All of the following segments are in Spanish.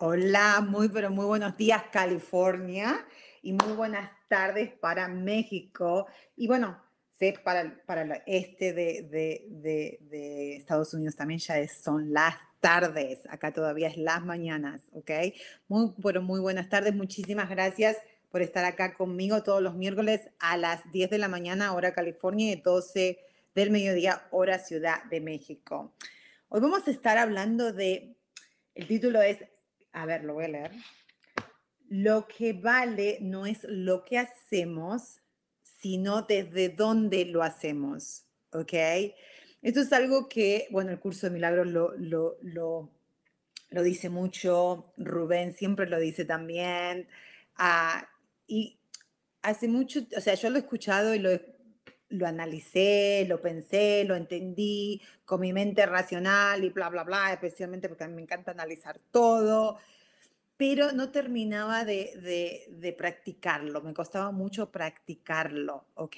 Hola, muy pero muy buenos días California y muy buenas tardes para México y bueno, sé para, para el este de, de, de, Estados Unidos también ya son las tardes, acá todavía es las mañanas, ¿ok? Muy, pero muy buenas tardes, muchísimas gracias por estar acá conmigo todos los miércoles a las 10 de la mañana, hora California, y 12 del mediodía, hora Ciudad de México. Hoy vamos a estar hablando de, el título es a ver, lo voy a leer. Lo que vale no es lo que hacemos, sino desde dónde lo hacemos. ¿Ok? Esto es algo que, bueno, el curso de milagros lo, lo, lo, lo dice mucho, Rubén siempre lo dice también. Ah, y hace mucho, o sea, yo lo he escuchado y lo, lo analicé, lo pensé, lo entendí con mi mente racional y bla, bla, bla, especialmente porque a mí me encanta analizar todo, pero no terminaba de, de, practicarlo, me costaba mucho practicarlo, ¿ok?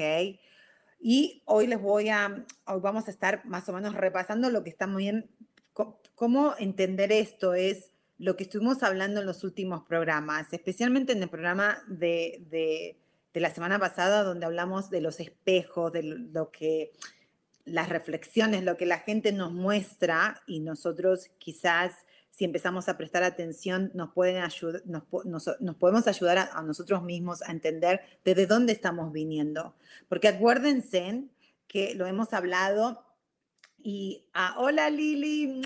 Y hoy les voy a, hoy vamos a estar más o menos repasando lo que está muy bien, cómo entender esto es lo que estuvimos hablando en los últimos programas, especialmente en el programa de, de de la semana pasada donde hablamos de los espejos, de lo que las reflexiones, lo que la gente nos muestra y nosotros quizás si empezamos a prestar atención nos, pueden ayudar, nos, podemos ayudar a, nosotros mismos a entender desde dónde estamos viniendo. Porque acuérdense que lo hemos hablado y ah, hola Lili,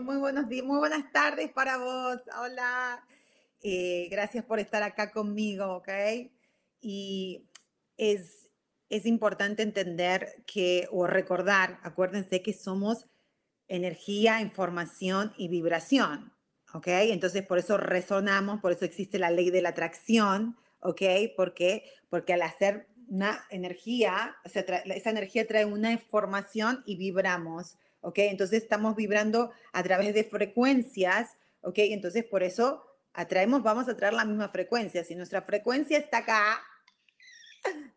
muy buenos días, muy buenas tardes para vos. Hola, eh, gracias por estar acá conmigo, ¿ok? Y es, es importante entender que, o recordar, acuérdense que somos energía, información y vibración, ¿ok? Entonces, por eso resonamos, por eso existe la ley de la atracción, ¿ok? ¿Por? Porque al hacer una energía, esa energía trae una información y vibramos, ¿ok? Entonces, estamos vibrando a través de frecuencias, ¿ok? Entonces, por eso atraemos, vamos a traer la misma frecuencia. Si nuestra frecuencia está acá,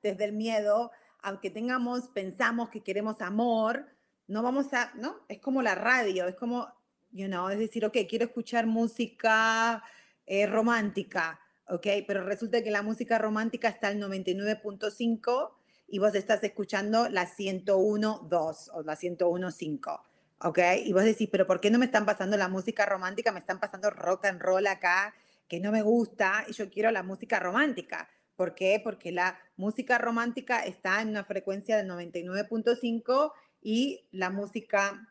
desde el miedo, aunque tengamos, pensamos que queremos amor, no vamos a, ¿no? Es como la radio, es como, you know, es decir, ok, quiero escuchar música eh, romántica, ok, pero resulta que la música romántica está al 99.5 y vos estás escuchando la 101.2 o la 101.5. ¿ok? Y vos decís, pero ¿por qué no me están pasando la música romántica? Me están pasando rock and roll acá, que no me gusta, y yo quiero la música romántica. ¿Por qué? Porque la música romántica está en una frecuencia de 99.5 y la música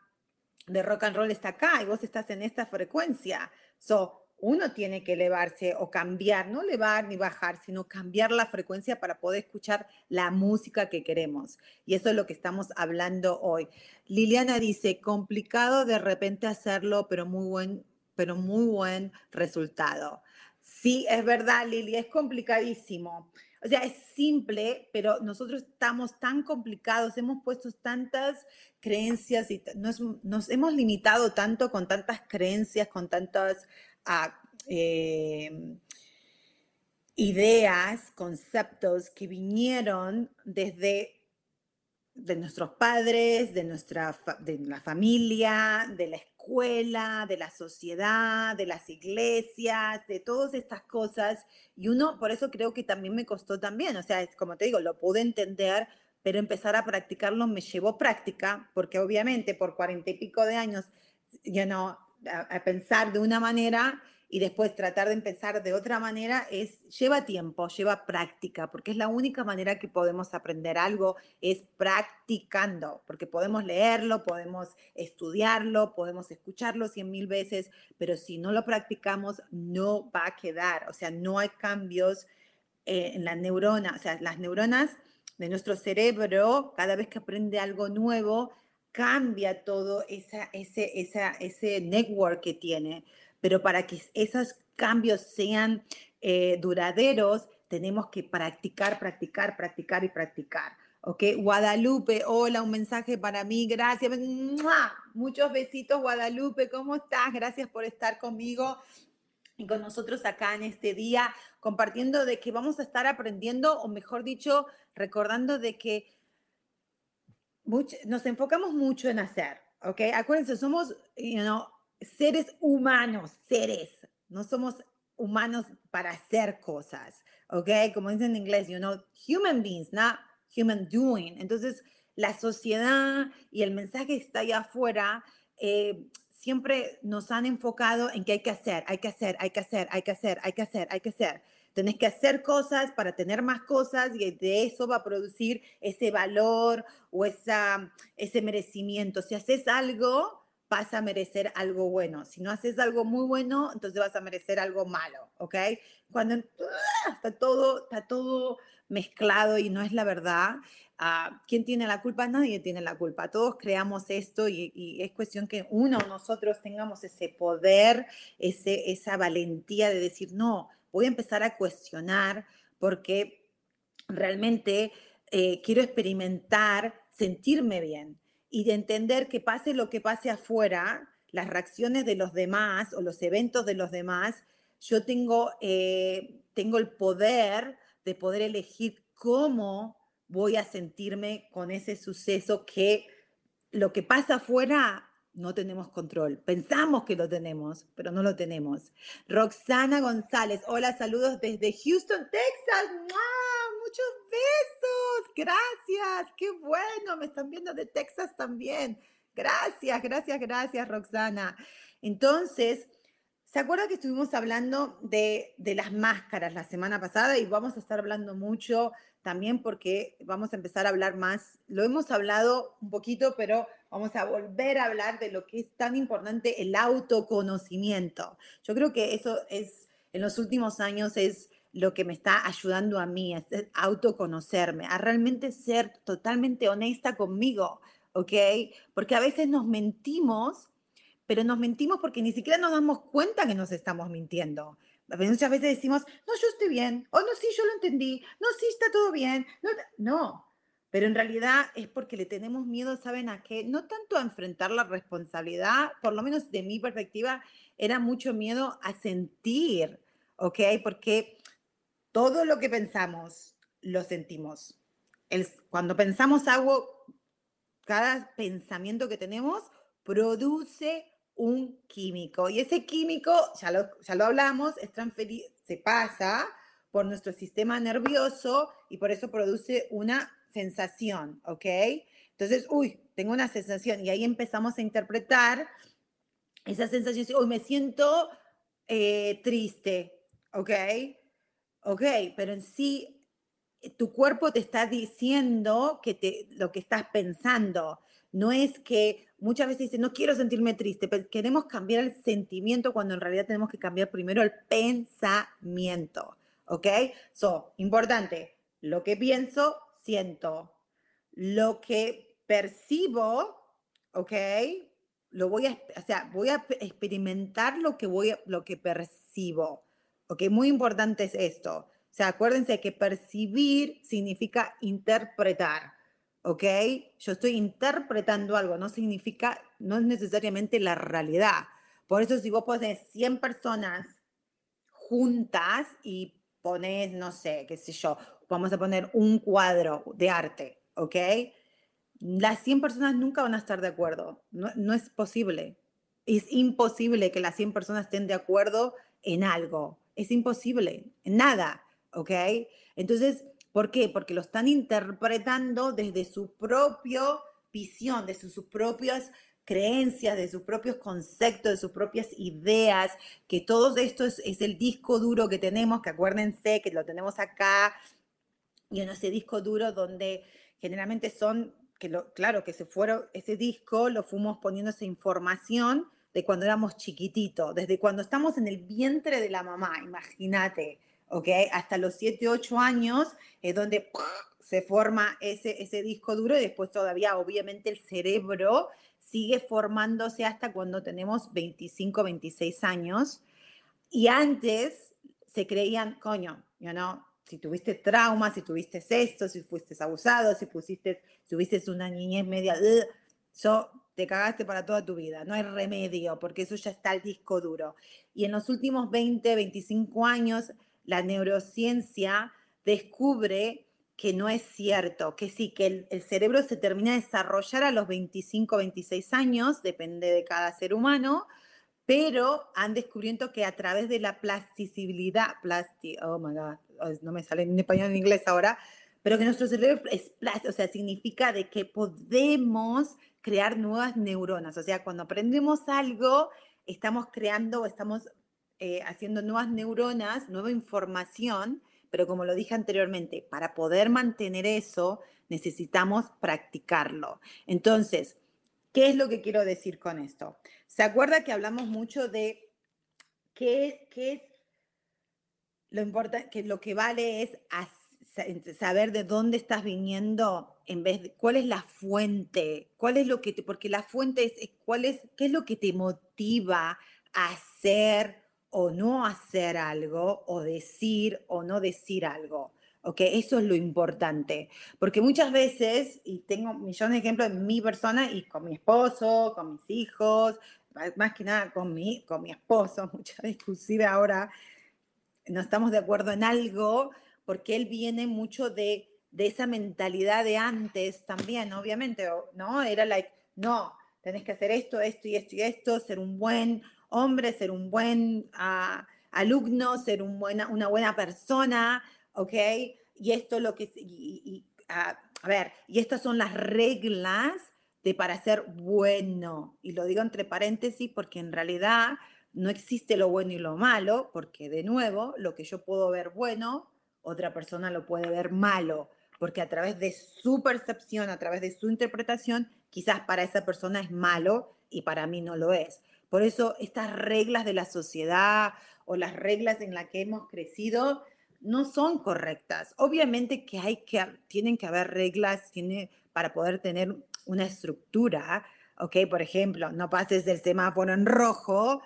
de rock and roll está acá y vos estás en esta frecuencia. So, uno tiene que elevarse o cambiar, no elevar ni bajar, sino cambiar la frecuencia para poder escuchar la música que queremos. Y eso es lo que estamos hablando hoy. Liliana dice, complicado de repente hacerlo, pero muy buen, pero muy buen resultado. Sí, es verdad, Lili, es complicadísimo. O sea, es simple, pero nosotros estamos tan complicados, hemos puesto tantas creencias y nos, hemos limitado tanto con tantas creencias, con tantas ah, em, ideas, conceptos que vinieron desde de nuestros padres, de nuestra de la familia, de la escuela, de la sociedad, de las iglesias, de todas estas cosas. Y uno, por eso creo que también me costó también, o sea, es como te digo, lo pude entender, pero empezar a practicarlo me llevó práctica, porque obviamente por cuarenta y pico de años, ya no, a, pensar de una manera y después tratar de empezar de otra manera es lleva tiempo, lleva práctica, porque es la única manera que podemos aprender algo es practicando, porque podemos leerlo, podemos estudiarlo, podemos escucharlo cien mil veces, pero si no lo practicamos no va a quedar, o sea, no hay cambios eh, en las neuronas, o sea, las neuronas de nuestro cerebro, cada vez que aprende algo nuevo, cambia todo esa, ese, esa, ese network que tiene pero para que esos cambios sean eh, duraderos, tenemos que practicar, practicar, practicar y practicar. ¿Ok? Guadalupe, hola, un mensaje para mí, gracias. Muchos besitos, Guadalupe, ¿cómo estás? Gracias por estar conmigo y con nosotros acá en este día, compartiendo de que vamos a estar aprendiendo, o mejor dicho, recordando de que nos enfocamos mucho en hacer, ¿ok? Acuérdense, somos, you know, seres humanos, seres, no somos humanos para hacer cosas, ¿ok? Como dicen en inglés, you know, human beings, not human doing. Entonces, la sociedad y el mensaje que está allá afuera eh, siempre nos han enfocado en que hay que hacer, hay que hacer, hay que hacer, hay que hacer, hay que hacer, hay que hacer. Tenés que hacer cosas para tener más cosas y de eso va a producir ese valor o esa, ese merecimiento. Si haces algo, vas a merecer algo bueno. Si no haces algo muy bueno, entonces vas a merecer algo malo, ¿ok? Cuando ¡ah! está todo, está todo mezclado y no es la verdad, uh, ¿quién tiene la culpa? Nadie tiene la culpa. Todos creamos esto y, y, es cuestión que uno, nosotros tengamos ese poder, ese, esa valentía de decir, no, voy a empezar a cuestionar porque realmente eh, quiero experimentar sentirme bien y de entender que pase lo que pase afuera, las reacciones de los demás o los eventos de los demás, yo tengo, eh, tengo el poder de poder elegir cómo voy a sentirme con ese suceso que lo que pasa afuera no tenemos control. Pensamos que lo tenemos, pero no lo tenemos. Roxana González, hola, saludos desde Houston, Texas. Muchos besos, gracias, qué bueno, me están viendo de Texas también. Gracias, gracias, gracias, Roxana. Entonces, ¿se acuerda que estuvimos hablando de, de las máscaras la semana pasada y vamos a estar hablando mucho también porque vamos a empezar a hablar más. Lo hemos hablado un poquito, pero vamos a volver a hablar de lo que es tan importante el autoconocimiento. Yo creo que eso es, en los últimos años, es lo que me está ayudando a mí, a autoconocerme, a realmente ser totalmente honesta conmigo, ¿ok? Porque a veces nos mentimos, pero nos mentimos porque ni siquiera nos damos cuenta que nos estamos mintiendo. Muchas veces decimos, no, yo estoy bien, o no, sí, yo lo entendí, no, sí, está todo bien. No, no, pero en realidad es porque le tenemos miedo, ¿saben a qué? No tanto a enfrentar la responsabilidad, por lo menos de mi perspectiva, era mucho miedo a sentir, ¿ok? Porque todo lo que pensamos, lo sentimos. El, cuando pensamos algo, cada pensamiento que tenemos produce un químico. Y ese químico, ya lo, ya lo hablamos, se pasa por nuestro sistema nervioso y por eso produce una sensación, ¿ok? Entonces, uy, tengo una sensación y ahí empezamos a interpretar esa sensación, uy, me siento eh, triste, ¿ok? Ok, pero en sí eh, tu cuerpo te está diciendo que te, lo que estás pensando. No es que muchas veces dicen, no quiero sentirme triste, pero queremos cambiar el sentimiento cuando en realidad tenemos que cambiar primero el pensamiento. ¿Ok? So, importante, lo que pienso, siento. Lo que percibo, ¿ok? Lo voy a, o sea, voy a experimentar lo que voy lo que percibo. ¿Ok? Muy importante es esto. O sea, acuérdense que percibir significa interpretar. ¿ok? Yo estoy interpretando algo, no significa, no es necesariamente la realidad. Por eso si vos pones 100 personas juntas y pones, no sé, qué sé yo, vamos a poner un cuadro de arte, ¿ok? Las 100 personas nunca van a estar de acuerdo, no, no es posible. Es imposible que las 100 personas estén de acuerdo en algo, es imposible, nada, ¿ok? Entonces, ¿Por qué? Porque lo están interpretando desde su propia visión, desde sus propias creencias, de sus propios conceptos, de sus propias ideas, que todo esto es, el disco duro que tenemos, que acuérdense que lo tenemos acá, y en ese disco duro donde generalmente son, que lo, claro, que se fueron, ese disco lo fuimos poniendo esa información de cuando éramos chiquititos, desde cuando estamos en el vientre de la mamá, imagínate, ¿ok? Hasta los 7, 8 años es donde se forma ese, ese disco duro y después todavía obviamente el cerebro sigue formándose hasta cuando tenemos 25, 26 años. Y antes se creían, coño, you know, si tuviste trauma, si tuviste esto, si fuiste abusado, si pusiste, tuviste una niñez media, so, te cagaste para toda tu vida, no hay remedio, porque eso ya está el disco duro. Y en los últimos 20, 25 años, la neurociencia descubre que no es cierto, que sí, que el, cerebro se termina de desarrollar a los 25, 26 años, depende de cada ser humano, pero han descubierto que a través de la plasticidad, plasti, oh my God, no me sale en español en inglés ahora, pero que nuestro cerebro es plástico, o sea, significa de que podemos crear nuevas neuronas, o sea, cuando aprendemos algo, estamos creando, estamos eh, haciendo nuevas neuronas, nueva información, pero como lo dije anteriormente, para poder mantener eso necesitamos practicarlo. Entonces, ¿qué es lo que quiero decir con esto? ¿Se acuerda que hablamos mucho de qué, es lo importante, que lo que vale es saber de dónde estás viniendo en vez de cuál es la fuente, cuál es lo que te, porque la fuente es cuál es, qué es lo que te motiva a hacer o no hacer algo, o decir o no decir algo. ¿ok? Eso es lo importante, porque muchas veces, y tengo millones de ejemplos en mi persona y con mi esposo, con mis hijos, más que nada con mi, con mi esposo, muchas inclusive ahora no estamos de acuerdo en algo, porque él viene mucho de, de esa mentalidad de antes también, obviamente, ¿no? Era like, no, tenés que hacer esto, esto y esto y esto, ser un buen hombre, ser un buen ah, alumno, ser un buena, una buena persona, ¿ok? Y esto lo que, ah, a ver, y estas son las reglas de para ser bueno. Y lo digo entre paréntesis porque en realidad no existe lo bueno y lo malo, porque de nuevo, lo que yo puedo ver bueno, otra persona lo puede ver malo, porque a través de su percepción, a través de su interpretación, quizás para esa persona es malo y para mí no lo es. Por eso estas reglas de la sociedad o las reglas en las que hemos crecido no son correctas. Obviamente que hay que tienen que haber reglas tiene, para poder tener una estructura, ¿ok? Por ejemplo, no pases del semáforo en rojo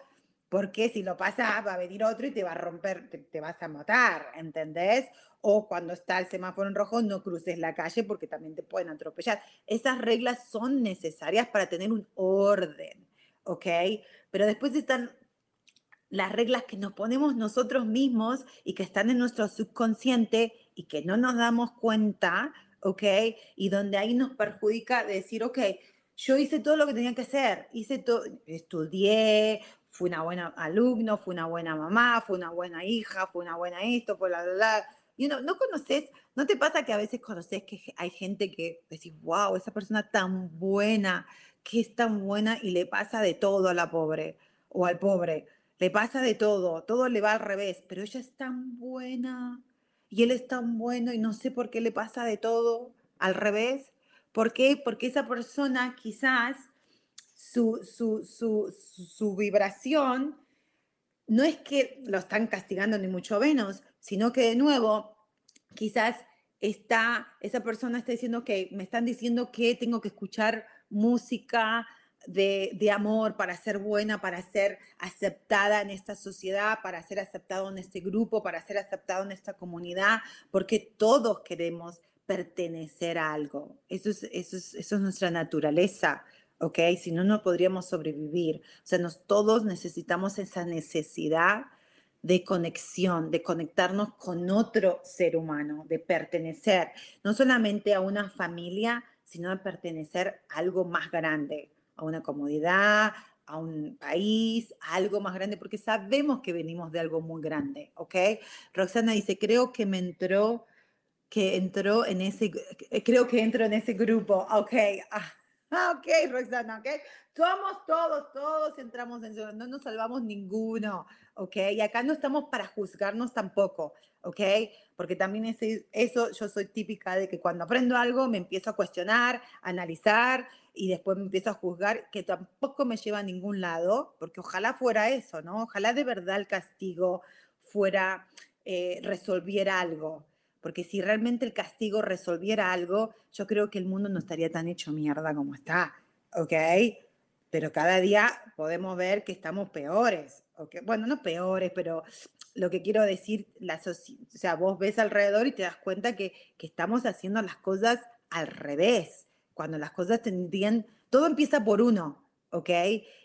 porque si lo pasas va a venir otro y te va a romper, te, te, vas a matar, ¿entendés? O cuando está el semáforo en rojo no cruces la calle porque también te pueden atropellar. Esas reglas son necesarias para tener un orden. ¿ok? Pero después están las reglas que nos ponemos nosotros mismos y que están en nuestro subconsciente y que no nos damos cuenta, ¿ok? Y donde ahí nos perjudica decir, ok, yo hice todo lo que tenía que hacer, hice todo, estudié, fui una buena alumno, fui una buena mamá, fui una buena hija, fui una buena esto, fue la, la. You know, no conoces, no te pasa que a veces conoces que hay gente que decís, wow, esa persona tan buena, que es tan buena y le pasa de todo a la pobre o al pobre. Le pasa de todo, todo le va al revés, pero ella es tan buena y él es tan bueno y no sé por qué le pasa de todo al revés. ¿Por qué? Porque esa persona quizás su, su, su, su vibración no es que lo están castigando ni mucho menos, sino que de nuevo quizás está, esa persona está diciendo que me están diciendo que tengo que escuchar música de, amor para ser buena, para ser aceptada en esta sociedad, para ser aceptado en este grupo, para ser aceptado en esta comunidad, porque todos queremos pertenecer a algo. Eso es, eso es, nuestra naturaleza. ¿Ok? Si no, no podríamos sobrevivir. O sea, nos, todos necesitamos esa necesidad de conexión, de conectarnos con otro ser humano, de pertenecer, no solamente a una familia, sino de pertenecer a algo más grande, a una comodidad, a un país, a algo más grande, porque sabemos que venimos de algo muy grande, ¿ok? Roxana dice, creo que me entró, que entró en ese, creo que entro en ese grupo, ok. Ah, Ah, ok, Roxana, ok. Somos todos, todos entramos en eso, no nos salvamos ninguno, ok. Y acá no estamos para juzgarnos tampoco, ok. Porque también ese, eso, yo soy típica de que cuando aprendo algo me empiezo a cuestionar, a analizar y después me empiezo a juzgar, que tampoco me lleva a ningún lado, porque ojalá fuera eso, ¿no? Ojalá de verdad el castigo fuera, eh, resolviera algo. Porque si realmente el castigo resolviera algo, yo creo que el mundo no estaría tan hecho mierda como está, ¿ok? Pero cada día podemos ver que estamos peores, ¿ok? Bueno, no peores, pero lo que quiero decir, la o sea, vos ves alrededor y te das cuenta que, que estamos haciendo las cosas al revés, cuando las cosas tendrían, todo empieza por uno, ¿ok?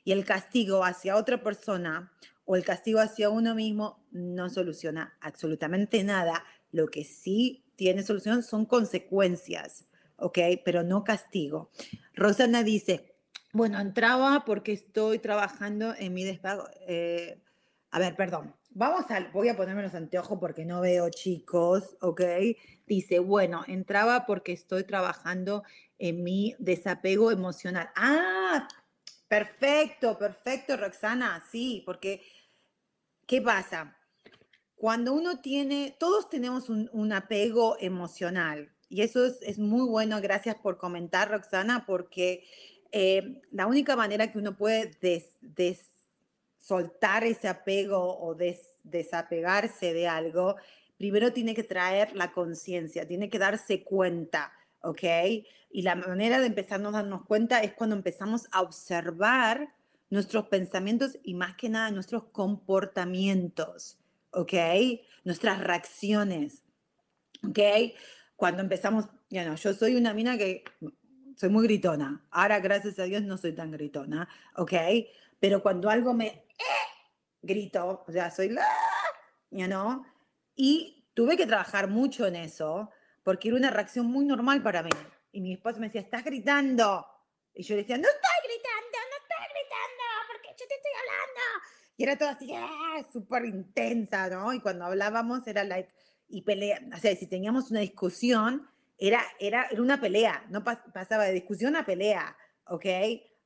Y el castigo hacia otra persona o el castigo hacia uno mismo no soluciona absolutamente nada. Lo que sí tiene solución son consecuencias, ¿ok? Pero no castigo. Rosana dice, bueno, entraba porque estoy trabajando en mi despacho. Eh, a ver, perdón. Vamos a, voy a ponerme los anteojos porque no veo chicos, ¿ok? Dice, bueno, entraba porque estoy trabajando en mi desapego emocional. Ah, perfecto, perfecto, Roxana, sí, porque ¿qué pasa? Cuando uno tiene, todos tenemos un, apego emocional y eso es, muy bueno, gracias por comentar, Roxana, porque eh, la única manera que uno puede des, soltar ese apego o desapegarse de algo, primero tiene que traer la conciencia, tiene que darse cuenta, ¿ok? Y la manera de empezar a darnos cuenta es cuando empezamos a observar nuestros pensamientos y más que nada nuestros comportamientos. ¿Ok? Nuestras reacciones, ¿ok? Cuando empezamos, ya no, yo soy una mina que soy muy gritona. Ahora, gracias a Dios, no soy tan gritona, ¿ok? Pero cuando algo me eh, grito, o sea, soy la, ya no, y tuve que trabajar mucho en eso porque era una reacción muy normal para mí. Y mi esposo me decía, estás gritando. Y yo le decía, no estoy gritando, no estoy gritando, porque yo te estoy hablando. Y era todo así, ¡ah! Súper intensa, ¿no? Y cuando hablábamos era like, y pelea, o sea, si teníamos una discusión, era, era, era una pelea, no pasaba de discusión a pelea, ¿ok?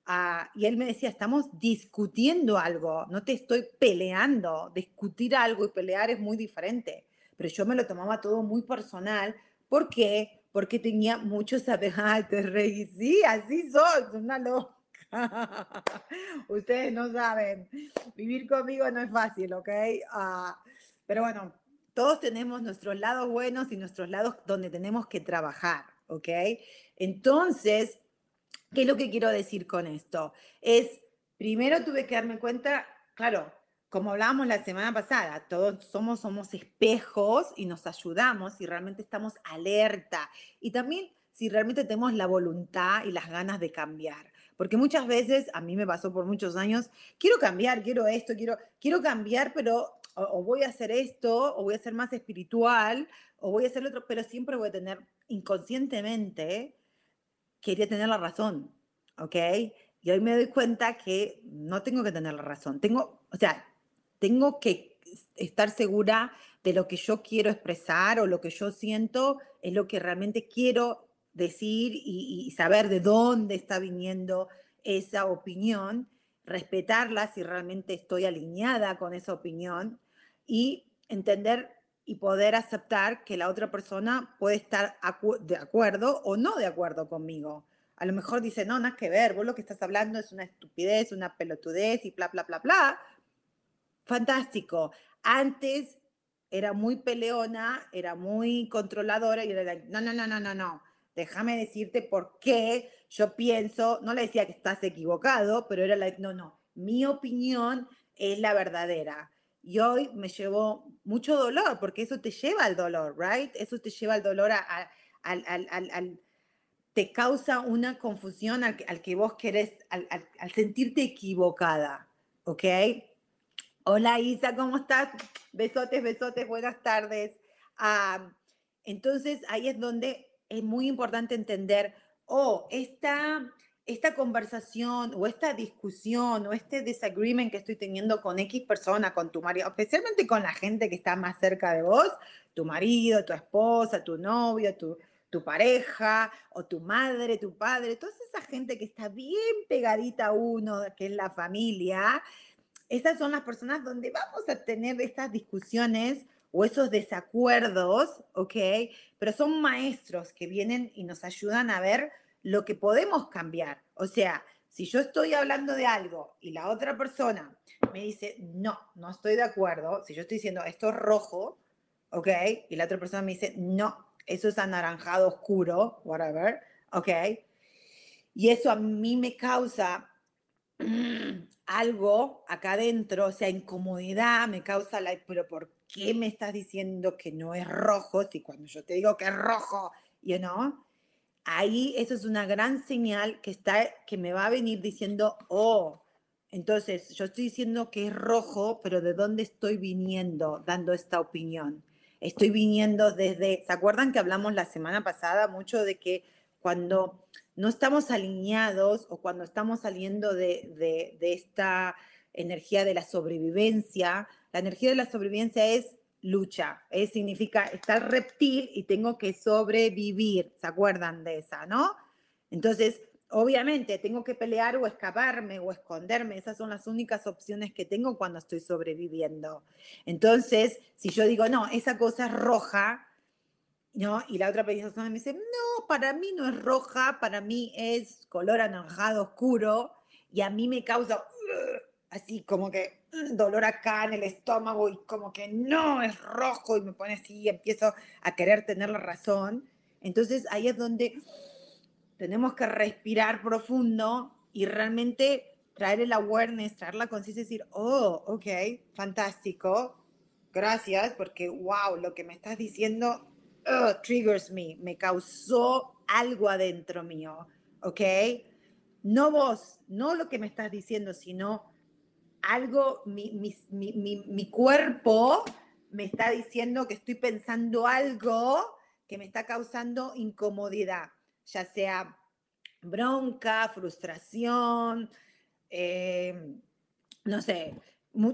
Ah, y él me decía, estamos discutiendo algo, no te estoy peleando, discutir algo y pelear es muy diferente. Pero yo me lo tomaba todo muy personal, ¿por qué? Porque tenía muchos saber, ay, te reí, sí, así soy, una loca. Ustedes no saben, vivir conmigo no es fácil, ¿ok? Ah, pero bueno, todos tenemos nuestros lados buenos y nuestros lados donde tenemos que trabajar, ¿ok? Entonces, ¿qué es lo que quiero decir con esto? Es, primero tuve que darme cuenta, claro, como hablábamos la semana pasada, todos somos, somos espejos y nos ayudamos y realmente estamos alerta. Y también si realmente tenemos la voluntad y las ganas de cambiar. Porque muchas veces, a mí me pasó por muchos años, quiero cambiar, quiero esto, quiero, quiero cambiar, pero o, voy a hacer esto, o voy a ser más espiritual, o voy a hacer otro, pero siempre voy a tener inconscientemente, quería tener la razón, ¿ok? Y hoy me doy cuenta que no tengo que tener la razón, tengo, o sea, tengo que estar segura de lo que yo quiero expresar o lo que yo siento es lo que realmente quiero decir y, saber de dónde está viniendo esa opinión, respetarla si realmente estoy alineada con esa opinión y entender y poder aceptar que la otra persona puede estar de acuerdo o no de acuerdo conmigo. A lo mejor dice, no, nada que ver, vos lo que estás hablando es una estupidez, una pelotudez y bla, bla, bla, bla. Fantástico. Antes era muy peleona, era muy controladora y era, no, no, no, no, no, no déjame decirte por qué yo pienso, no le decía que estás equivocado, pero era la, no, no, mi opinión es la verdadera. Y hoy me llevó mucho dolor, porque eso te lleva al dolor, ¿right? Eso te lleva al dolor, al, al, te causa una confusión al, que vos querés, al, sentirte equivocada, ¿ok? Hola Isa, ¿cómo estás? Besotes, besotes, buenas tardes. Ah, entonces ahí es donde es muy importante entender, oh, esta, esta conversación o esta discusión o este disagreement que estoy teniendo con X persona, con tu marido, especialmente con la gente que está más cerca de vos, tu marido, tu esposa, tu novio, tu, tu pareja o tu madre, tu padre, toda esa gente que está bien pegadita a uno, que es la familia, esas son las personas donde vamos a tener estas discusiones o esos desacuerdos, ¿ok? Pero son maestros que vienen y nos ayudan a ver lo que podemos cambiar. O sea, si yo estoy hablando de algo y la otra persona me dice, no, no estoy de acuerdo, si yo estoy diciendo esto es rojo, ¿ok? Y la otra persona me dice, no, eso es anaranjado oscuro, whatever, ¿ok? Y eso a mí me causa algo acá adentro, o sea, incomodidad, me causa la, pero ¿por qué me estás diciendo que no es rojo? Si cuando yo te digo que es rojo, you know, ahí eso es una gran señal que está, que me va a venir diciendo, oh, entonces yo estoy diciendo que es rojo, pero ¿de dónde estoy viniendo dando esta opinión? Estoy viniendo desde, ¿se acuerdan que hablamos la semana pasada mucho de que cuando no estamos alineados o cuando estamos saliendo de, esta energía de la sobrevivencia, la energía de la sobrevivencia es lucha, significa estar reptil y tengo que sobrevivir, ¿se acuerdan de esa, no? Entonces, obviamente, tengo que pelear o escaparme o esconderme, esas son las únicas opciones que tengo cuando estoy sobreviviendo. Entonces, si yo digo, no, esa cosa es roja, ¿no? Y la otra persona me dice, no, para mí no es roja, para mí es color anaranjado oscuro y a mí me causa así como que dolor acá en el estómago y como que no es rojo y me pone así y empiezo a querer tener la razón. Entonces ahí es donde tenemos que respirar profundo y realmente traer el awareness, traer la conciencia y decir, oh, ok, fantástico, gracias, porque wow, lo que me estás diciendo triggers me, me causó algo adentro mío, ¿ok? No vos, no lo que me estás diciendo, sino algo, mi, mi, mi, mi cuerpo me está diciendo que estoy pensando algo que me está causando incomodidad, ya sea bronca, frustración, eh, no sé,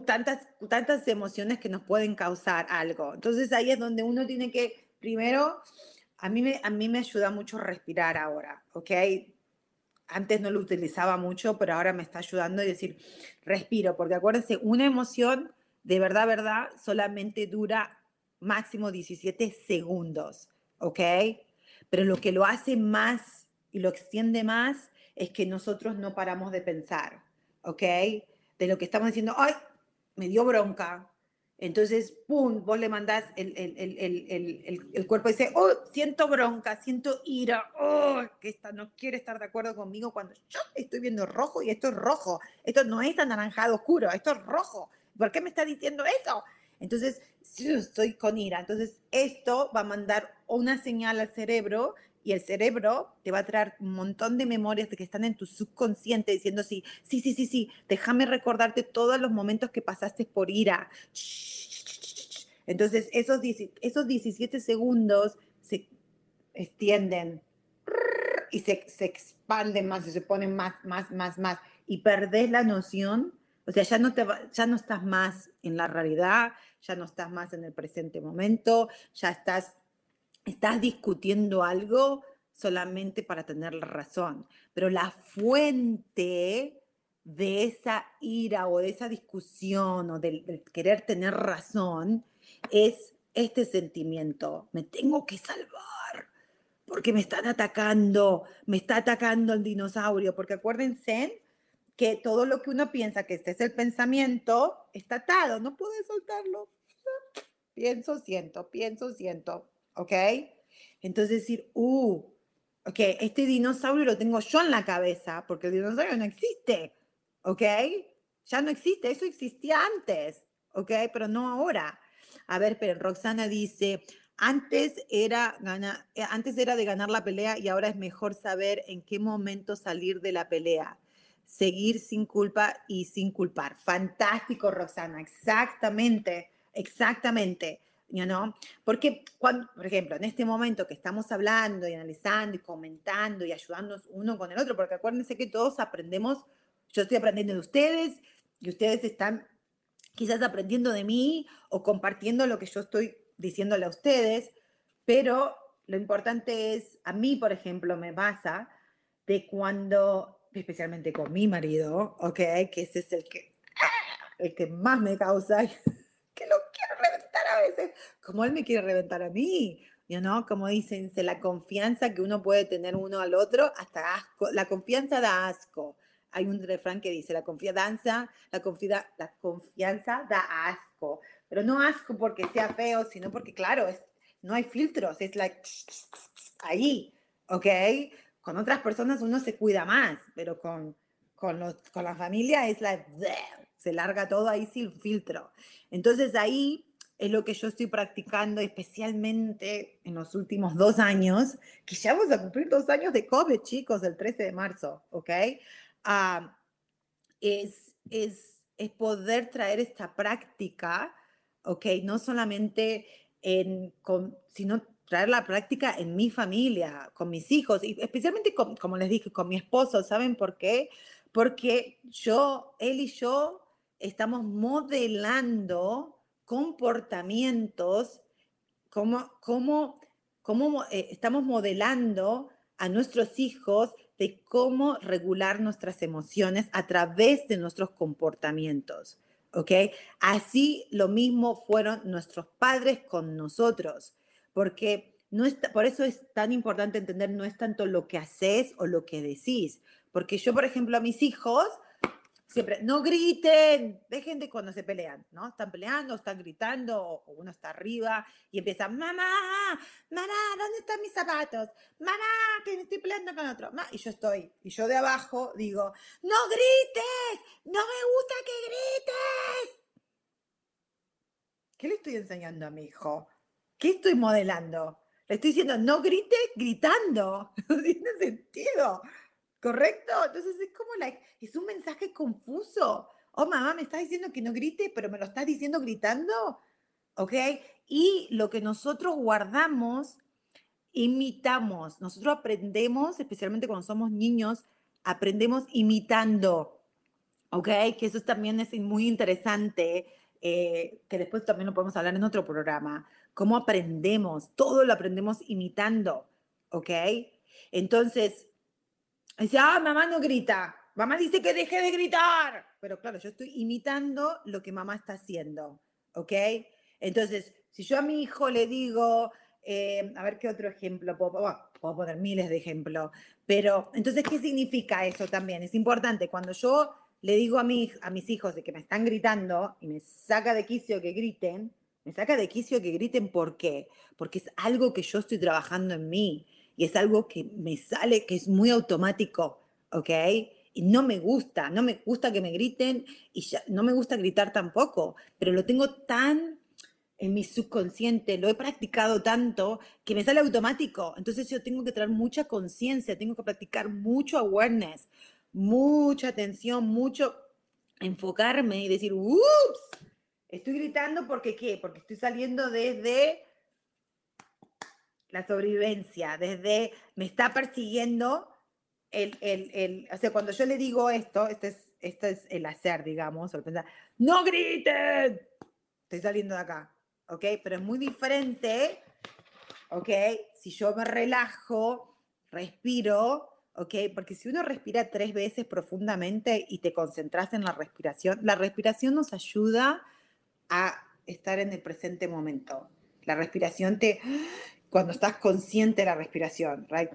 tantas, tantas emociones que nos pueden causar algo. Entonces ahí es donde uno tiene que Primero, a mí, me, a mí me ayuda mucho respirar ahora, ¿ok? Antes no lo utilizaba mucho, pero ahora me está ayudando a decir, respiro, porque acuérdense, una emoción de verdad, verdad, solamente dura máximo 17 segundos, ¿ok? Pero lo que lo hace más y lo extiende más es que nosotros no paramos de pensar, ¿ok? De lo que estamos diciendo, ay, me dio bronca, entonces, ¡pum!, vos le mandás el, el, el, el, cuerpo dice, oh, siento bronca, siento ira, oh, que esta no quiere estar de acuerdo conmigo cuando yo estoy viendo rojo y esto es rojo, esto no es anaranjado oscuro, esto es rojo, ¿por qué me está diciendo eso? Entonces, estoy con ira. Entonces, esto va a mandar una señal al cerebro y el cerebro te va a traer un montón de memorias que están en tu subconsciente diciendo sí, sí, sí, sí, sí, déjame recordarte todos los momentos que pasaste por ira. Entonces, esos, esos 17 segundos se extienden y se, se expanden más y se ponen más, más, más, más. Y perdés la noción, o sea, ya no, te ya no estás más en la realidad, ya no estás más en el presente momento, ya estás estás discutiendo algo solamente para tener la razón, pero la fuente de esa ira o de esa discusión o del, querer tener razón es este sentimiento, me tengo que salvar porque me están atacando, me está atacando el dinosaurio, porque acuérdense que todo lo que uno piensa que este es el pensamiento está atado, no puede soltarlo. Pienso, siento, pienso, siento. ¿Ok? Entonces decir, uh, ok, este dinosaurio lo tengo yo en la cabeza, porque el dinosaurio no existe, ¿ok? Ya no existe, eso existía antes, ¿ok? Pero no ahora. A ver, pero Roxana dice, antes era, eh, antes era de ganar la pelea y ahora es mejor saber en qué momento salir de la pelea. Seguir sin culpa y sin culpar. Fantástico, Roxana, exactamente, exactamente. ¿No? Porque, cuando, por ejemplo, en este momento que estamos hablando y analizando y comentando y ayudándonos uno con el otro, porque acuérdense que todos aprendemos, yo estoy aprendiendo de ustedes y ustedes están quizás aprendiendo de mí o compartiendo lo que yo estoy diciéndole a ustedes, pero lo importante es, a mí, por ejemplo, me pasa de cuando, especialmente con mi marido, ¿ok? Que ese es el que, el que más me causa, que lo quiero reventar a veces, como él me quiere reventar a mí. You know, como dicen, la confianza que uno puede tener uno al otro, hasta asco. La confianza da asco. Hay un refrán que dice, la confianza, la, confida, la confianza da asco. Pero no asco porque sea feo, sino porque, claro, es, no hay filtros. Es like, ahí, ¿ok? Con otras personas uno se cuida más, pero con, con, los, con la familia es like, se larga todo ahí sin filtro. Entonces ahí es lo que yo estoy practicando, especialmente en los últimos dos años, que ya vamos a cumplir dos años de COVID, chicos, el 13 de marzo, ¿ok? Ah, es, es, es poder traer esta práctica, ¿ok? No solamente en, con, sino traer la práctica en mi familia, con mis hijos, y especialmente, como les dije, con mi esposo. ¿Saben por qué? Porque yo, él y yo estamos modelando comportamientos, como, como, como eh, estamos modelando a nuestros hijos de cómo regular nuestras emociones a través de nuestros comportamientos. ¿Ok? Así lo mismo fueron nuestros padres con nosotros, porque no está, por eso es tan importante entender, no es tanto lo que haces o lo que decís, porque yo, por ejemplo, a mis hijos, siempre, no griten, dejen de cuando se pelean, ¿no? Están peleando, están gritando, o uno está arriba y empieza, mamá, mamá, ¿dónde están mis zapatos? Mamá, que me estoy peleando con otro. Y yo estoy, y yo de abajo digo, no grites, no me gusta que grites. ¿Qué le estoy enseñando a mi hijo? ¿Qué estoy modelando? Le estoy diciendo, no grites gritando. No tiene sentido. ¿Correcto? Entonces es como, like, es un mensaje confuso. Oh, mamá, me estás diciendo que no grite, pero me lo estás diciendo gritando. ¿Ok? Y lo que nosotros guardamos, imitamos. Nosotros aprendemos, especialmente cuando somos niños, aprendemos imitando. ¿Ok? Que eso también es muy interesante, eh, que después también lo podemos hablar en otro programa. ¿Cómo aprendemos? Todo lo aprendemos imitando. ¿Ok? Entonces, Dice, ah, mamá no grita. Mamá dice que deje de gritar. Pero claro, yo estoy imitando lo que mamá está haciendo. ¿Ok? Entonces, si yo a mi hijo le digo, eh, a ver qué otro ejemplo, puedo, poner miles de ejemplos, pero entonces, ¿qué significa eso también? Es importante, cuando yo le digo a, mi, a mis hijos de que me están gritando y me saca de quicio que griten, me saca de quicio que griten, ¿por qué? Porque es algo que yo estoy trabajando en mí y es algo que me sale, que es muy automático, ¿ok? Y no me gusta, no me gusta que me griten y ya, no me gusta gritar tampoco, pero lo tengo tan en mi subconsciente, lo he practicado tanto que me sale automático. Entonces yo tengo que traer mucha conciencia, tengo que practicar mucho awareness, mucha atención, mucho enfocarme y decir, ups, estoy gritando porque qué, porque estoy saliendo desde la sobrevivencia, desde me está persiguiendo el, el, el, o sea, cuando yo le digo esto, este es, esto es el hacer, digamos, o el pensar, no griten, estoy saliendo de acá, ¿ok? Pero es muy diferente, ¿ok? Si yo me relajo, respiro, ¿ok? Porque si uno respira tres veces profundamente y te concentras en la respiración, la respiración nos ayuda a estar en el presente momento. La respiración te cuando estás consciente de la respiración, right?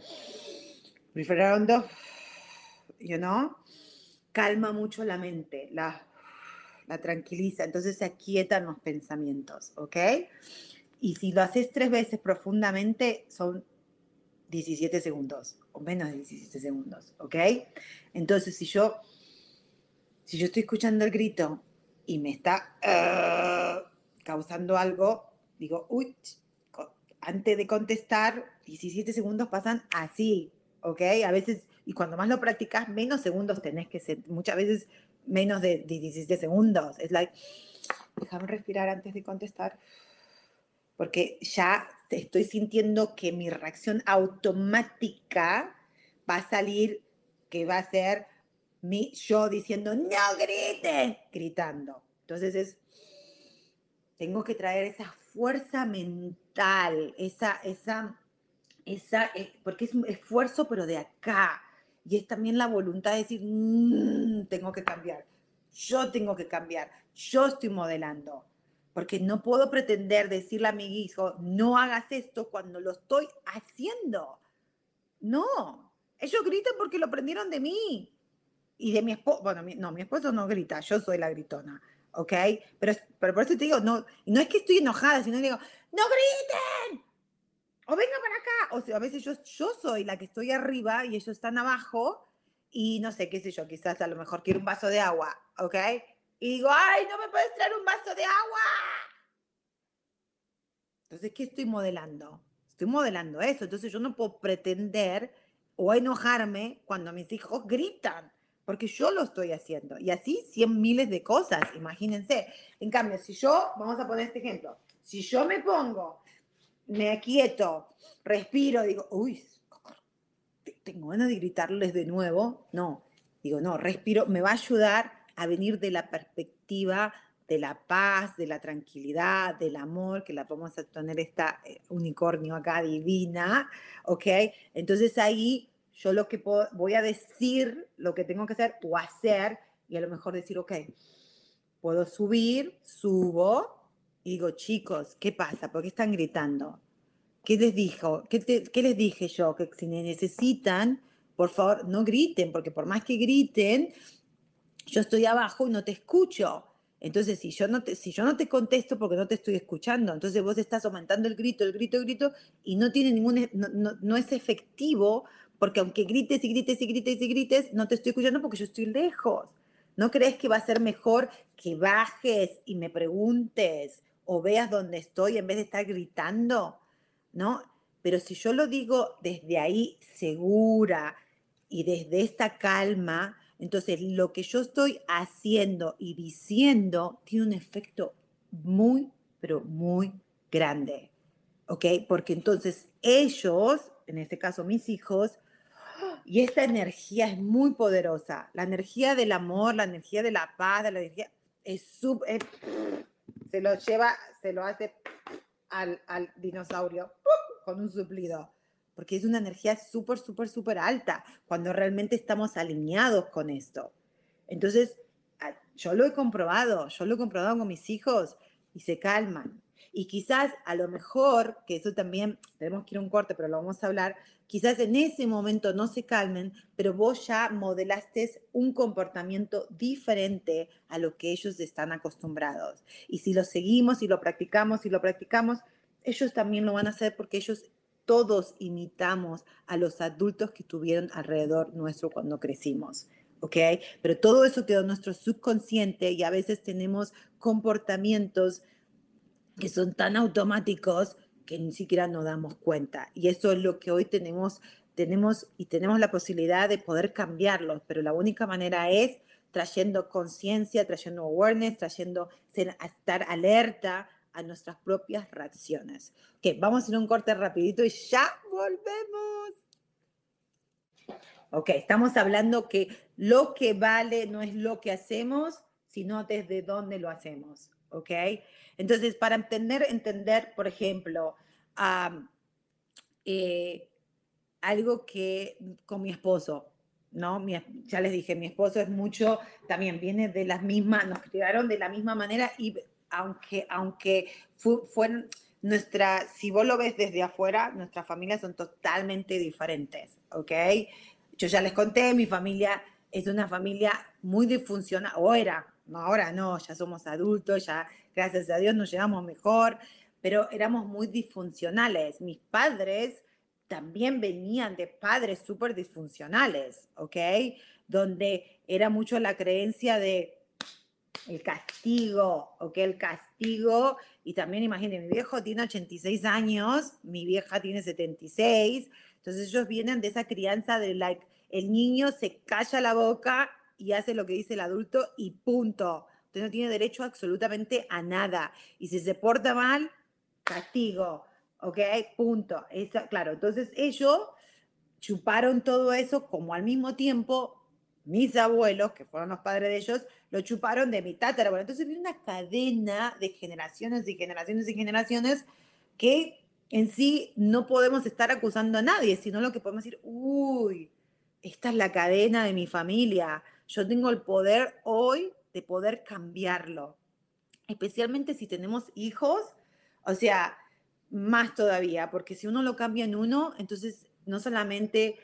Respirar hondo, you know, calma mucho la mente, la, la tranquiliza, entonces se aquietan los pensamientos, ¿ok? Y si lo haces tres veces profundamente, son 17 segundos o menos de 17 segundos, ¿ok? Entonces, si yo, si yo estoy escuchando el grito y me está uh, causando algo, digo, uy, antes de contestar, 17 segundos pasan así, ¿ok? A veces, y cuando más lo practicas, menos segundos tenés que ser, muchas veces menos de 17 segundos. Es like, déjame respirar antes de contestar, porque ya estoy sintiendo que mi reacción automática va a salir, que va a ser mi, yo diciendo, no griten, gritando. Entonces es, tengo que traer esa fuerza mental, esa, esa, esa, eh, porque es un esfuerzo, pero de acá. Y es también la voluntad de decir, mm, tengo que cambiar, yo tengo que cambiar, yo estoy modelando. Porque no puedo pretender decirle a mi hijo, no hagas esto cuando lo estoy haciendo. No, ellos gritan porque lo aprendieron de mí y de mi esposo. Bueno, no, mi esposo no grita, yo soy la gritona, ¿ok? Pero, pero por eso te digo, no, no es que estoy enojada, sino que digo, ¡no griten! O venga para acá. O sea, a veces yo, yo soy la que estoy arriba y ellos están abajo y no sé, qué sé yo, quizás a lo mejor quiero un vaso de agua, ¿ok? Y digo, ¡ay, no me puedes traer un vaso de agua! Entonces, ¿qué estoy modelando? Estoy modelando eso. Entonces, yo no puedo pretender o enojarme cuando mis hijos gritan, porque yo lo estoy haciendo. Y así cien miles de cosas, imagínense. En cambio, si yo, vamos a poner este ejemplo, si yo me pongo, me quieto, respiro, digo, uy, tengo ganas de gritarles de nuevo. No, digo, no, respiro, me va a ayudar a venir de la perspectiva de la paz, de la tranquilidad, del amor, que la vamos a tener esta eh, unicornio acá divina, ¿ok? Entonces ahí yo lo que voy a decir, lo que tengo que hacer o hacer, y a lo mejor decir, ok, puedo subir, subo, y digo, chicos, ¿qué pasa? ¿Por qué están gritando? ¿Qué les dijo? ¿Qué, ¿Qué les dije yo? Que si necesitan, por favor, no griten, porque por más que griten, yo estoy abajo y no te escucho. Entonces, si yo no te, si yo no te contesto porque no te estoy escuchando, entonces vos estás aumentando el grito, el grito, el grito, y no tiene ningún, no, no, es efectivo, porque aunque grites y grites y grites y grites, no te estoy escuchando porque yo estoy lejos. ¿No crees que va a ser mejor que bajes y me preguntes o veas dónde estoy en vez de estar gritando? ¿No? Pero si yo lo digo desde ahí segura y desde esta calma, entonces, lo que yo estoy haciendo y diciendo tiene un efecto muy, pero muy grande. ¿Ok? Porque entonces ellos, en este caso mis hijos, y esta energía es muy poderosa. La energía del amor, la energía de la paz, la energía es súper... Se lo lleva, se lo hace al, al dinosaurio con un suplido porque es una energía súper, súper, súper alta cuando realmente estamos alineados con esto. Entonces, yo lo he comprobado, yo lo he comprobado con mis hijos y se calman. Y quizás a lo mejor, que eso también, tenemos que ir a un corte, pero lo vamos a hablar, quizás en ese momento no se calmen, pero vos ya modelaste un comportamiento diferente a lo que ellos están acostumbrados. Y si lo seguimos y lo practicamos y lo practicamos, ellos también lo van a hacer porque ellos todos imitamos a los adultos que estuvieron alrededor nuestro cuando crecimos. ¿ok? Pero todo eso quedó en nuestro subconsciente y a veces tenemos comportamientos que son tan automáticos que ni siquiera nos damos cuenta. Y eso es lo que hoy tenemos, tenemos y tenemos la posibilidad de poder cambiarlos, pero la única manera es trayendo conciencia, trayendo awareness, trayendo estar alerta a nuestras propias reacciones. Ok, vamos a un corte rapidito y ya volvemos. Ok, estamos hablando que lo que vale no es lo que hacemos, sino desde dónde lo hacemos. Ok, entonces para entender, entender, por ejemplo, eh, algo que con mi esposo, ¿no? ya les dije, mi esposo es mucho, también viene de las mismas, nos criaron de la misma manera y aunque, aunque fue, nuestra, si vos lo ves desde afuera, nuestras familias son totalmente diferentes, ¿ok? Yo ya les conté, mi familia es una familia muy disfuncional, o era, ahora no, ya somos adultos, ya gracias a Dios nos llevamos mejor, pero éramos muy disfuncionales. Mis padres también venían de padres súper disfuncionales, ¿ok? Donde era mucho la creencia de el castigo, ¿ok? El castigo. Y también imagínense, mi viejo tiene 86 años, mi vieja tiene 76. Entonces ellos vienen de esa crianza de like, el niño se calla la boca y hace lo que dice el adulto y punto. Usted no tiene derecho absolutamente a nada. Y si se porta mal, castigo. ¿Ok? Punto. claro, entonces ellos chuparon todo eso como al mismo tiempo mis abuelos, que fueron los padres de ellos, lo chuparon de mi tatarabuelo. Entonces viene una cadena de generaciones y generaciones y generaciones que en sí no podemos estar acusando a nadie, sino lo que podemos decir, uy, esta es la cadena de mi familia, yo tengo el poder hoy de poder cambiarlo, especialmente si tenemos hijos, o sea, más todavía, porque si uno lo cambia en uno, entonces no solamente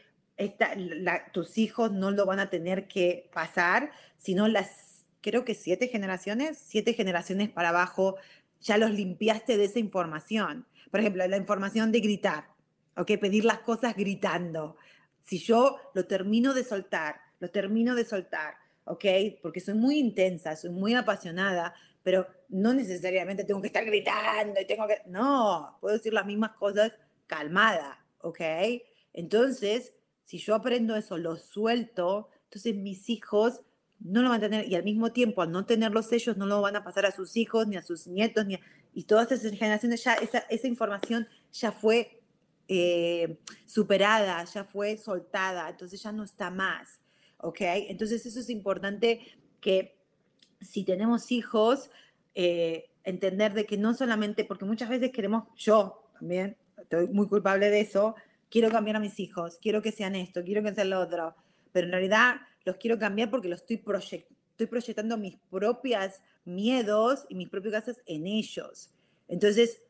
tus hijos no lo van a tener que pasar, sino las, creo que siete generaciones, siete generaciones para abajo, ya los limpiaste de esa información. Por ejemplo, la información de gritar, ¿ok? Pedir las cosas gritando. Si yo lo termino de soltar, lo termino de soltar, ¿ok? Porque soy muy intensa, soy muy apasionada, pero no necesariamente tengo que estar gritando y tengo que... No, puedo decir las mismas cosas calmada, ¿ok? Entonces, si yo aprendo eso, lo suelto, entonces mis hijos no lo van a tener y al mismo tiempo al no tenerlos ellos no lo van a pasar a sus hijos ni a sus nietos ni y todas esas generaciones ya esa, esa información ya fue eh, superada, ya fue soltada, entonces ya no está más, ¿ok? Entonces eso es importante que si tenemos hijos, eh, entender de que no solamente, porque muchas veces queremos, yo también, estoy muy culpable de eso, quiero cambiar a mis hijos, quiero que sean esto, quiero que sean lo otro, pero en realidad los quiero cambiar porque los estoy, estoy proyectando mis propios miedos y mis propios casos en ellos. Entonces,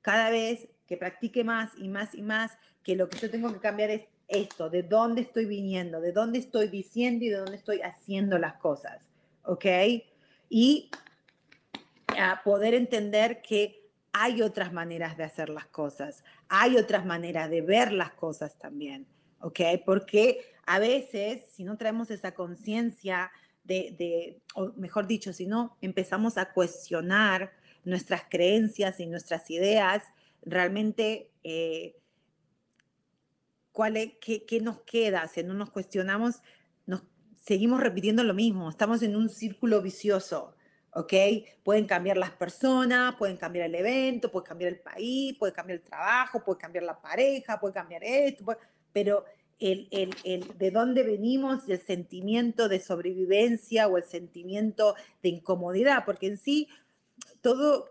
cada vez que practique más y más y más, que lo que yo tengo que cambiar es esto, de dónde estoy viniendo, de dónde estoy diciendo y de dónde estoy haciendo las cosas, ¿ok? Y a poder entender que hay otras maneras de hacer las cosas, hay otras maneras de ver las cosas también, ¿ok? Porque a veces, si no traemos esa conciencia de, o mejor dicho, si no empezamos a cuestionar nuestras creencias y nuestras ideas, realmente, eh, ¿cuál qué, qué, nos queda? Si no nos cuestionamos, nos seguimos repitiendo lo mismo, estamos en un círculo vicioso. ¿ok? Pueden cambiar las personas, pueden cambiar el evento, puede cambiar el país, puede cambiar el trabajo, puede cambiar la pareja, puede cambiar esto, pero el, el, el, de dónde venimos, el sentimiento de sobrevivencia o el sentimiento de incomodidad, porque en sí todo,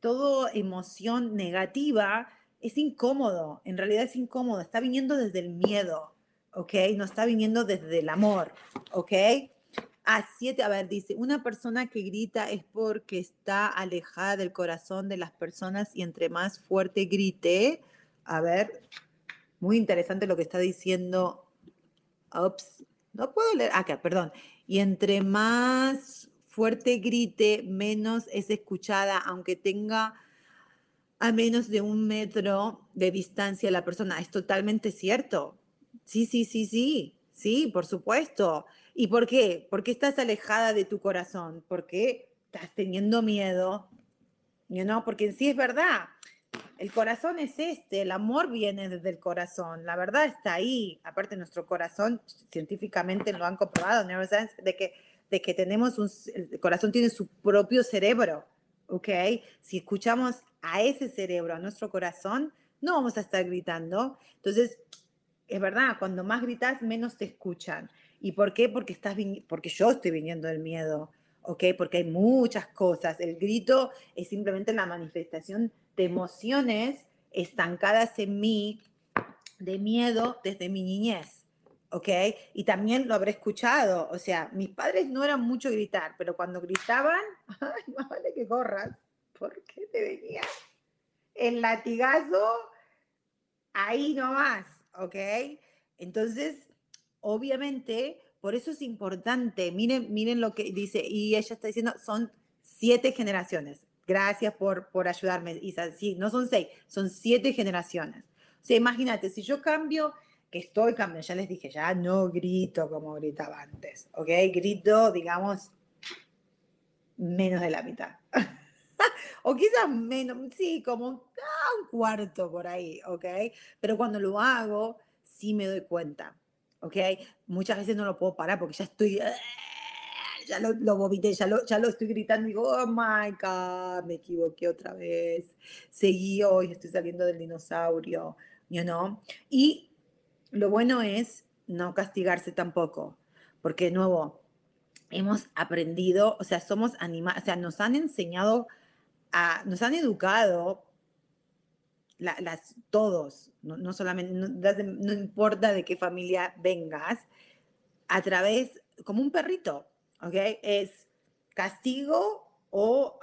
todo emoción negativa es incómodo, en realidad es incómodo, está viniendo desde el miedo, ¿ok? No está viniendo desde el amor, ¿ok? A siete, a ver, dice, una persona que grita es porque está alejada del corazón de las personas y entre más fuerte grite, a ver, muy interesante lo que está diciendo. Ups, no puedo leer. Acá, ah, perdón. Y entre más fuerte grite, menos es escuchada, aunque tenga a menos de un metro de distancia la persona. Es totalmente cierto. Sí, sí, sí, sí. Sí, por supuesto. ¿Y por qué? Porque estás alejada de tu corazón, porque estás teniendo miedo, ¿no? Porque en sí es verdad. El corazón es este, el amor viene desde el corazón, la verdad está ahí. Aparte, nuestro corazón, científicamente lo han comprobado, de que, de que tenemos un, el corazón tiene su propio cerebro, ¿ok? Si escuchamos a ese cerebro, a nuestro corazón, no vamos a estar gritando. Entonces, es verdad, cuando más gritas, menos te escuchan. ¿Y por qué? Porque, estás, porque yo estoy viniendo del miedo, ¿ok? Porque hay muchas cosas. El grito es simplemente la manifestación de emociones estancadas en mí de miedo desde mi niñez, ¿ok? Y también lo habré escuchado, o sea, mis padres no eran mucho gritar, pero cuando gritaban, ay, más vale que corras, porque te venía el latigazo ahí nomás, ¿ok? Entonces, obviamente, por eso es importante, miren, miren lo que dice, y ella está diciendo, son siete generaciones. Gracias por, por ayudarme, Isa. Sí, no son seis, son siete generaciones. O sea, imagínate, si yo cambio, que estoy cambiando, ya les dije, ya no grito como gritaba antes, ¿ok? Grito, digamos, menos de la mitad. o quizás menos, sí, como un cuarto por ahí, ¿ok? Pero cuando lo hago, sí me doy cuenta. ¿ok? Muchas veces no lo puedo parar porque ya estoy, ¡ah! ya lo, lo vomité, ya lo, ya lo estoy gritando y digo, oh my God, me equivoqué otra vez, seguí hoy, estoy saliendo del dinosaurio, you know? Y lo bueno es no castigarse tampoco, porque de nuevo, hemos aprendido, o sea, somos animales, o sea, nos han enseñado, a, nos han educado las, todos, no, solamente, no, importa de qué familia vengas, a través, como un perrito, ¿ok? Es castigo o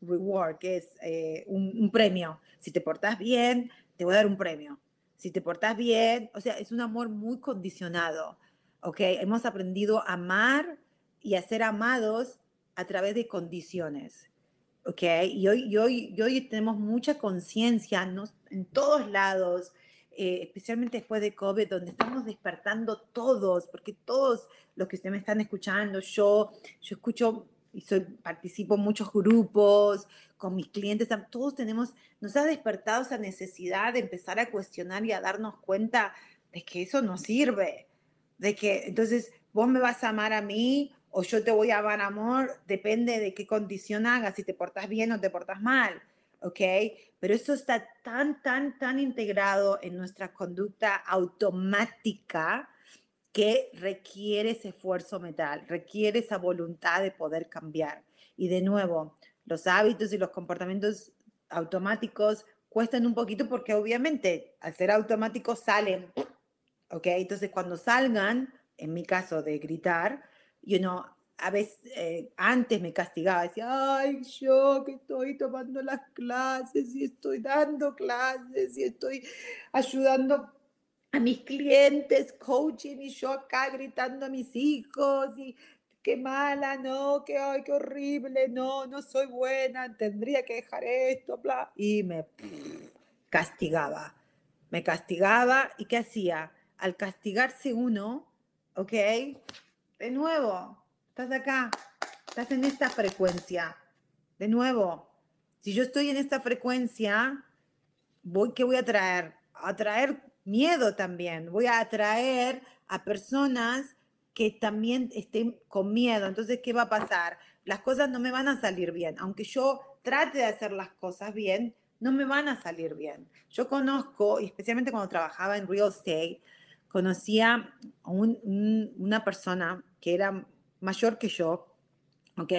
reward, que es eh, un, premio. Si te portas bien, te voy a dar un premio. Si te portas bien, o sea, es un amor muy condicionado, ¿ok? Hemos aprendido a amar y a ser amados a través de condiciones. ¿ok? Y hoy, hoy, hoy tenemos mucha conciencia en todos lados, eh, especialmente después de COVID, donde estamos despertando todos, porque todos los que ustedes me están escuchando, yo, yo escucho y soy, participo en muchos grupos con mis clientes, todos tenemos, nos ha despertado esa necesidad de empezar a cuestionar y a darnos cuenta de que eso no sirve, de que entonces vos me vas a amar a mí o yo te voy a amar amor, depende de qué condición hagas, si te portas bien o te portas mal, ¿ok? Pero eso está tan, tan, tan integrado en nuestra conducta automática que requiere ese esfuerzo mental, requiere esa voluntad de poder cambiar. Y de nuevo, los hábitos y los comportamientos automáticos cuestan un poquito porque obviamente al ser automáticos salen, ¿ok? Entonces cuando salgan, en mi caso de gritar, you know, a veces eh, antes me castigaba, decía, ay, yo que estoy tomando las clases y estoy dando clases y estoy ayudando a mis clientes, coaching y yo acá gritando a mis hijos y qué mala, no, que ay, qué horrible, no, no soy buena, tendría que dejar esto, bla, y me castigaba, me castigaba y ¿qué hacía? Al castigarse uno, ¿ok? De nuevo, estás acá, estás en esta frecuencia. De nuevo, si yo estoy en esta frecuencia, voy, ¿qué voy a traer? A traer miedo también. Voy a atraer a personas que también estén con miedo. Entonces, ¿qué va a pasar? Las cosas no me van a salir bien. Aunque yo trate de hacer las cosas bien, no me van a salir bien. Yo conozco, especialmente cuando trabajaba en real estate, conocía a una persona que era mayor que yo, ¿ok?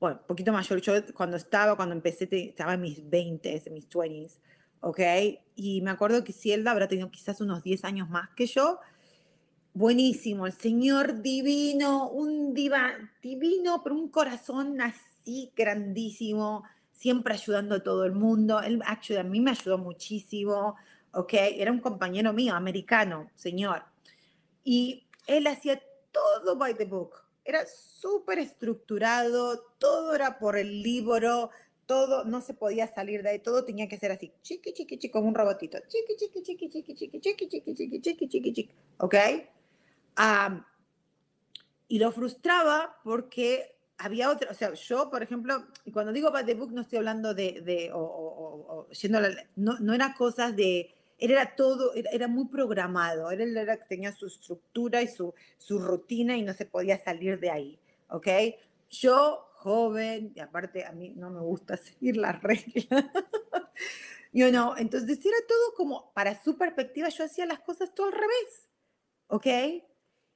Bueno, un poquito mayor. Yo cuando estaba, cuando empecé, estaba en mis 20, en mis 20s, ¿ok? Y me acuerdo que Cielda habrá tenido quizás unos 10 años más que yo. Buenísimo, el Señor divino, un diva divino, pero un corazón así grandísimo, siempre ayudando a todo el mundo. Él a mí me ayudó muchísimo, ¿ok? Era un compañero mío, americano, señor. Y él hacía todo by the book. Era súper estructurado, todo era por el libro, todo no se podía salir de ahí, todo tenía que ser así, chiqui, chiqui, chiqui, como un robotito, chiqui, chiqui, chiqui, chiqui, chiqui, chiqui, chiqui, chiqui, chiqui, chiqui, chiqui, ¿ok? y lo frustraba porque había otra, o sea, yo, por ejemplo, cuando digo by the book no estoy hablando de, de o, o, o, yendo no, no eran cosas de, era todo, era, muy programado, él era, tenía su estructura y su, su rutina y no se podía salir de ahí, ¿ok? Yo, joven, y aparte a mí no me gusta seguir las reglas, you know, entonces era todo como, para su perspectiva, yo hacía las cosas todo al revés, ¿ok?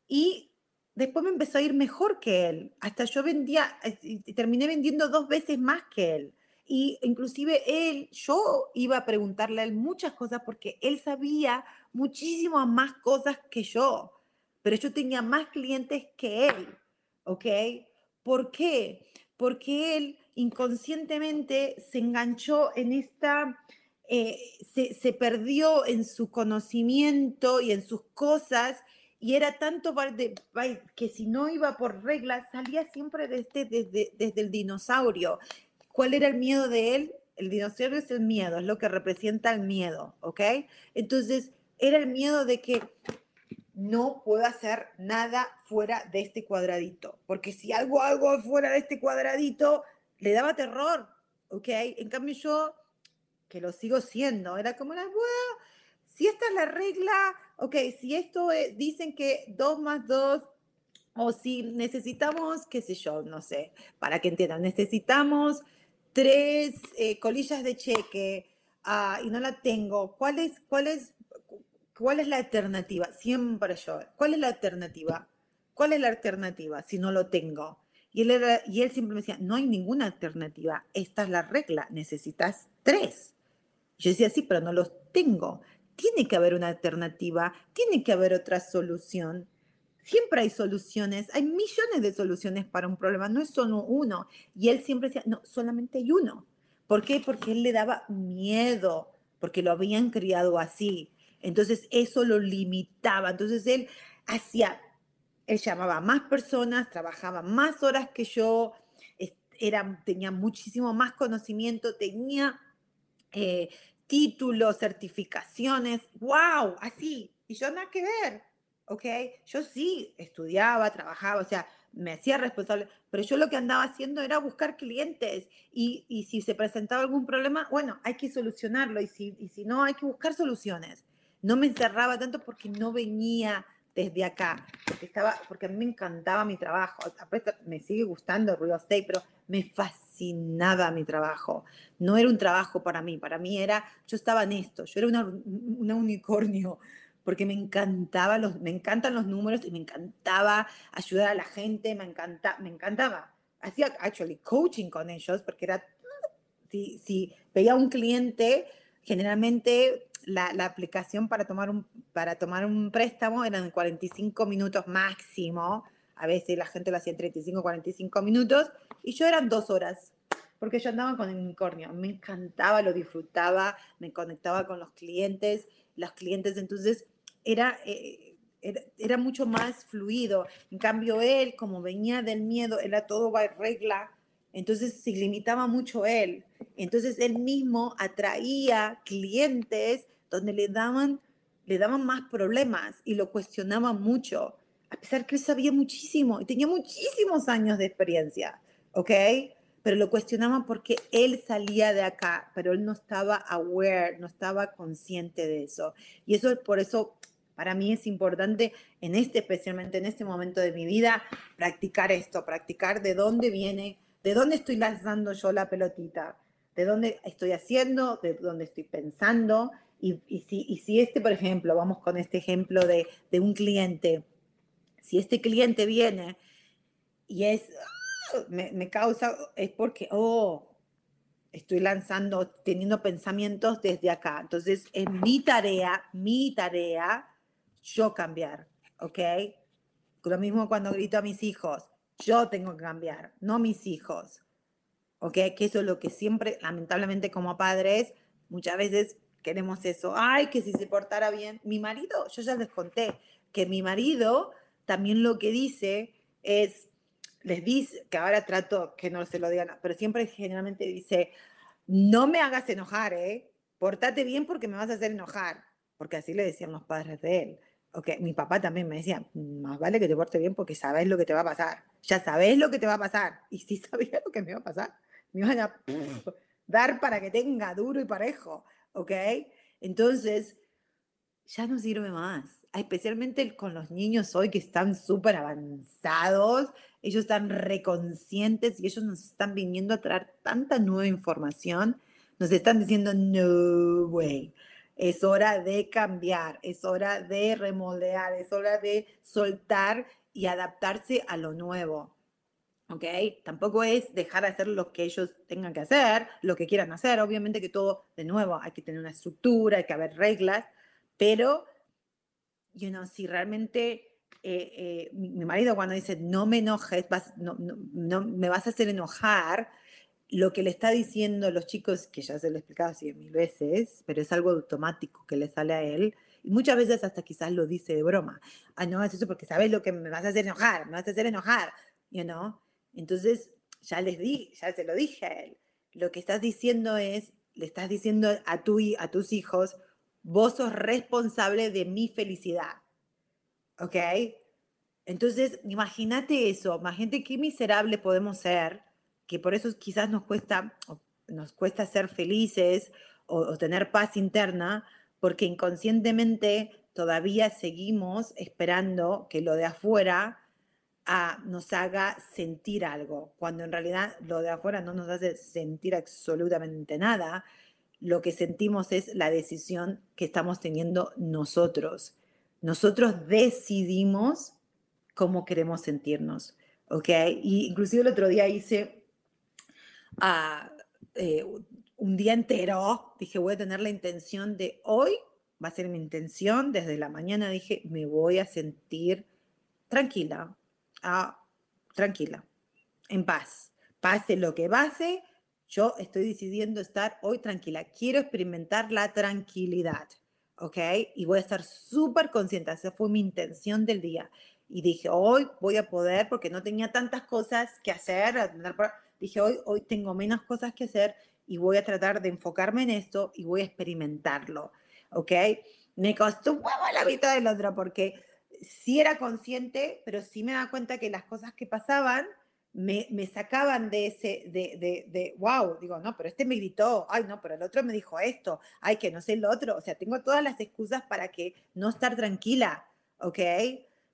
Y después me empezó a ir mejor que él, hasta yo vendía, y terminé vendiendo dos veces más que él. Y inclusive él, yo iba a preguntarle a él muchas cosas porque él sabía muchísimas más cosas que yo, pero yo tenía más clientes que él, ¿ok? ¿Por qué? Porque él inconscientemente se enganchó en esta, eh, se, se, perdió en su conocimiento y en sus cosas y era tanto que si no iba por reglas, salía siempre desde, desde, desde el dinosaurio. ¿Cuál era el miedo de él? El dinosaurio es el miedo, es lo que representa el miedo, ¿ok? Entonces, era el miedo de que no puedo hacer nada fuera de este cuadradito, porque si algo hago fuera de este cuadradito, le daba terror, ¿ok? En cambio yo, que lo sigo siendo, era como bueno, si esta es la regla, ok, si esto dicen que 2 más 2 o si necesitamos, qué sé yo, no sé, para que entiendan, necesitamos tres eh, colillas de cheque ah, y no la tengo, ¿cuál es, cuál, es, ¿cuál es la alternativa? Siempre yo, ¿cuál es la alternativa? ¿Cuál es la alternativa si no lo tengo? Y él, y él siempre me decía, no hay ninguna alternativa, esta es la regla, necesitas tres. Yo decía, sí, pero no los tengo. Tiene que haber una alternativa, tiene que haber otra solución. Siempre hay soluciones, hay millones de soluciones para un problema, no es solo uno. Y él siempre decía, no, solamente hay uno. ¿Por qué? Porque él le daba miedo, porque lo habían criado así. Entonces eso lo limitaba. Entonces él hacía, él llamaba a más personas, trabajaba más horas que yo, era, tenía muchísimo más conocimiento, tenía eh, títulos, certificaciones, wow, así. Y yo nada que ver, ¿ok? Yo sí estudiaba, trabajaba, o sea, me hacía responsable, pero yo lo que andaba haciendo era buscar clientes y, y si se presentaba algún problema, bueno, hay que solucionarlo y si, y si no, hay que buscar soluciones. No me encerraba tanto porque no venía desde acá, porque, estaba, porque a mí me encantaba mi trabajo, me sigue gustando el real estate, pero me fascinaba mi trabajo. No era un trabajo para mí, para mí era, yo estaba en esto, yo era una unicornio, porque me encantaba los, me encantan los números y me encantaba ayudar a la gente, me encanta, me encantaba. Hacía actually coaching con ellos porque era si, si veía un cliente, generalmente la, aplicación para tomar, un, para tomar un préstamo eran 45 minutos máximo. A veces la gente lo hacía en 35, 45 minutos. Y yo eran dos horas, porque yo andaba con el unicornio. Me encantaba, lo disfrutaba, me conectaba con los clientes. Los clientes, entonces, era, eh, era, era, mucho más fluido. En cambio, él, como venía del miedo, era todo by regla. Entonces se limitaba mucho él. Entonces él mismo atraía clientes donde le daban, le daban más problemas y lo cuestionaban mucho, a pesar que él sabía muchísimo y tenía muchísimos años de experiencia, ¿ok? Pero lo cuestionaban porque él salía de acá, pero él no estaba aware, no estaba consciente de eso. Y eso por eso para mí es importante en este, especialmente en este momento de mi vida, practicar esto, practicar de dónde viene, de dónde estoy lanzando yo la pelotita, de dónde estoy haciendo, de dónde estoy pensando y, si, si, este, por ejemplo, vamos con este ejemplo de, un cliente, si este cliente viene y es, ¡ah! me, causa, es porque, oh, estoy lanzando, teniendo pensamientos desde acá. Entonces, es mi tarea, mi tarea, yo cambiar, ¿ok? Lo mismo cuando grito a mis hijos, yo tengo que cambiar, no mis hijos, ¿ok? Que eso es lo que siempre, lamentablemente como padres, muchas veces queremos eso. Ay, que si se portara bien. Mi marido, yo ya les conté que mi marido también lo que dice es, les dice, que ahora trato que no se lo digan, pero siempre generalmente dice, no me hagas enojar, ¿eh? Portate bien porque me vas a hacer enojar. Porque así le decían los padres de él. Okay. Mi papá también me decía, más vale que te porte bien porque sabes lo que te va a pasar. Ya sabes lo que te va a pasar. Y sí sabía lo que me iba a pasar. Me iban a dar para que tenga duro y parejo. ¿Ok? Entonces, ya no sirve más. Especialmente con los niños hoy que están súper avanzados, ellos están reconscientes y ellos nos están viniendo a traer tanta nueva información, nos están diciendo, no way, es hora de cambiar, es hora de remoldear, es hora de soltar y adaptarse a lo nuevo. ¿Ok? Tampoco es dejar de hacer lo que ellos tengan que hacer, lo que quieran hacer. Obviamente que todo, de nuevo, hay que tener una estructura, hay que haber reglas, pero, you know, si realmente eh, eh, mi, marido cuando dice no me enojes, no, me vas a hacer enojar, lo que le está diciendo a los chicos, que ya se lo he explicado así mil veces, pero es algo automático que le sale a él, y muchas veces hasta quizás lo dice de broma. Ah, no, es eso porque sabes lo que me vas a hacer enojar, me vas a hacer enojar, you know. Entonces, ya les di, ya se lo dije a él. Lo que estás diciendo es, le estás diciendo a, tu, a tus hijos, vos sos responsable de mi felicidad. ¿Ok? Entonces, imagínate eso, imagínate qué miserable podemos ser, que por eso quizás nos cuesta, nos cuesta ser felices o, o tener paz interna, porque inconscientemente todavía seguimos esperando que lo de afuera nos haga sentir algo, cuando en realidad lo de afuera no nos hace sentir absolutamente nada. Lo que sentimos es la decisión que estamos teniendo nosotros. Nosotros decidimos cómo queremos sentirnos, ¿ok? Y inclusive el otro día hice, uh, un día entero, dije, voy a tener la intención de hoy, va a ser mi intención, desde la mañana dije, me voy a sentir tranquila, ah, tranquila, en paz. Pase lo que pase, yo estoy decidiendo estar hoy tranquila. Quiero experimentar la tranquilidad, ¿ok? Y voy a estar súper consciente. Esa fue mi intención del día. Y dije, hoy voy a poder, porque no tenía tantas cosas que hacer. Dije, hoy, hoy tengo menos cosas que hacer y voy a tratar de enfocarme en esto y voy a experimentarlo, ¿ok? Me costó un huevo la vida del otro porque sí era consciente, pero sí me da cuenta que las cosas que pasaban me, me sacaban de ese, de, de, de, wow, digo, no, pero este me gritó, ay, no, pero el otro me dijo esto, ay, que no sé el otro, o sea, tengo todas las excusas para que no estar tranquila, ¿ok?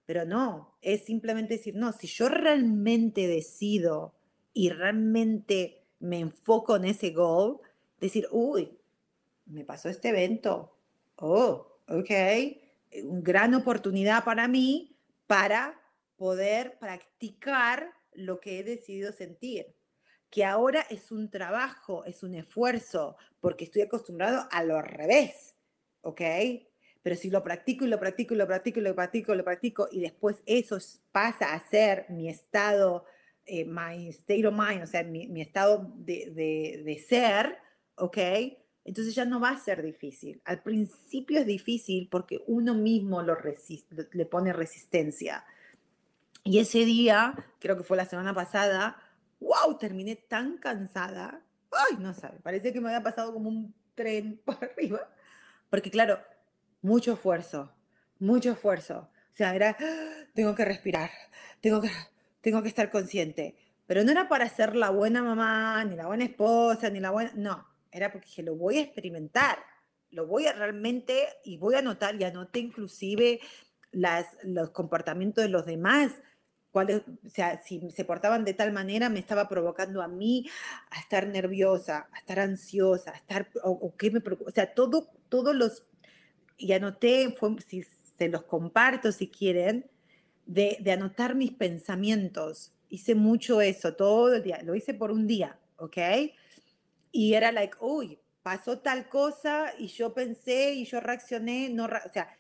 Pero no, es simplemente decir, no, si yo realmente decido y realmente me enfoco en ese goal, decir, uy, me pasó este evento, oh, ok, gran oportunidad para mí para poder practicar lo que he decidido sentir, que ahora es un trabajo, es un esfuerzo, porque estoy acostumbrado a lo revés, ¿ok? Pero si lo practico y lo practico y lo practico y lo practico y lo practico y después eso pasa a ser mi estado eh, my state of mind, o sea, mi, estado de, ser, ¿ok? Entonces ya no va a ser difícil. Al principio es difícil porque uno mismo lo le pone resistencia. Y ese día, creo que fue la semana pasada, wow, terminé tan cansada. Ay, no sabe, parece que me había pasado como un tren por arriba. Porque claro, mucho esfuerzo, mucho esfuerzo. O sea, era, ah, tengo que respirar, tengo que, tengo que estar consciente. Pero no era para ser la buena mamá, ni la buena esposa, ni la buena... No, era porque dije, lo voy a experimentar, lo voy a realmente, y voy a notar, y anoté inclusive las, los comportamientos de los demás, cuáles, o sea, si se portaban de tal manera, me estaba provocando a mí a estar nerviosa, a estar ansiosa, a estar, o, qué me preocupa, o sea, todo, todos los, y anoté, fue, si se los comparto si quieren, de, anotar mis pensamientos. Hice mucho eso todo el día, lo hice por un día, ¿ok? Y era like, uy, pasó tal cosa y yo pensé y yo reaccioné, no, o sea,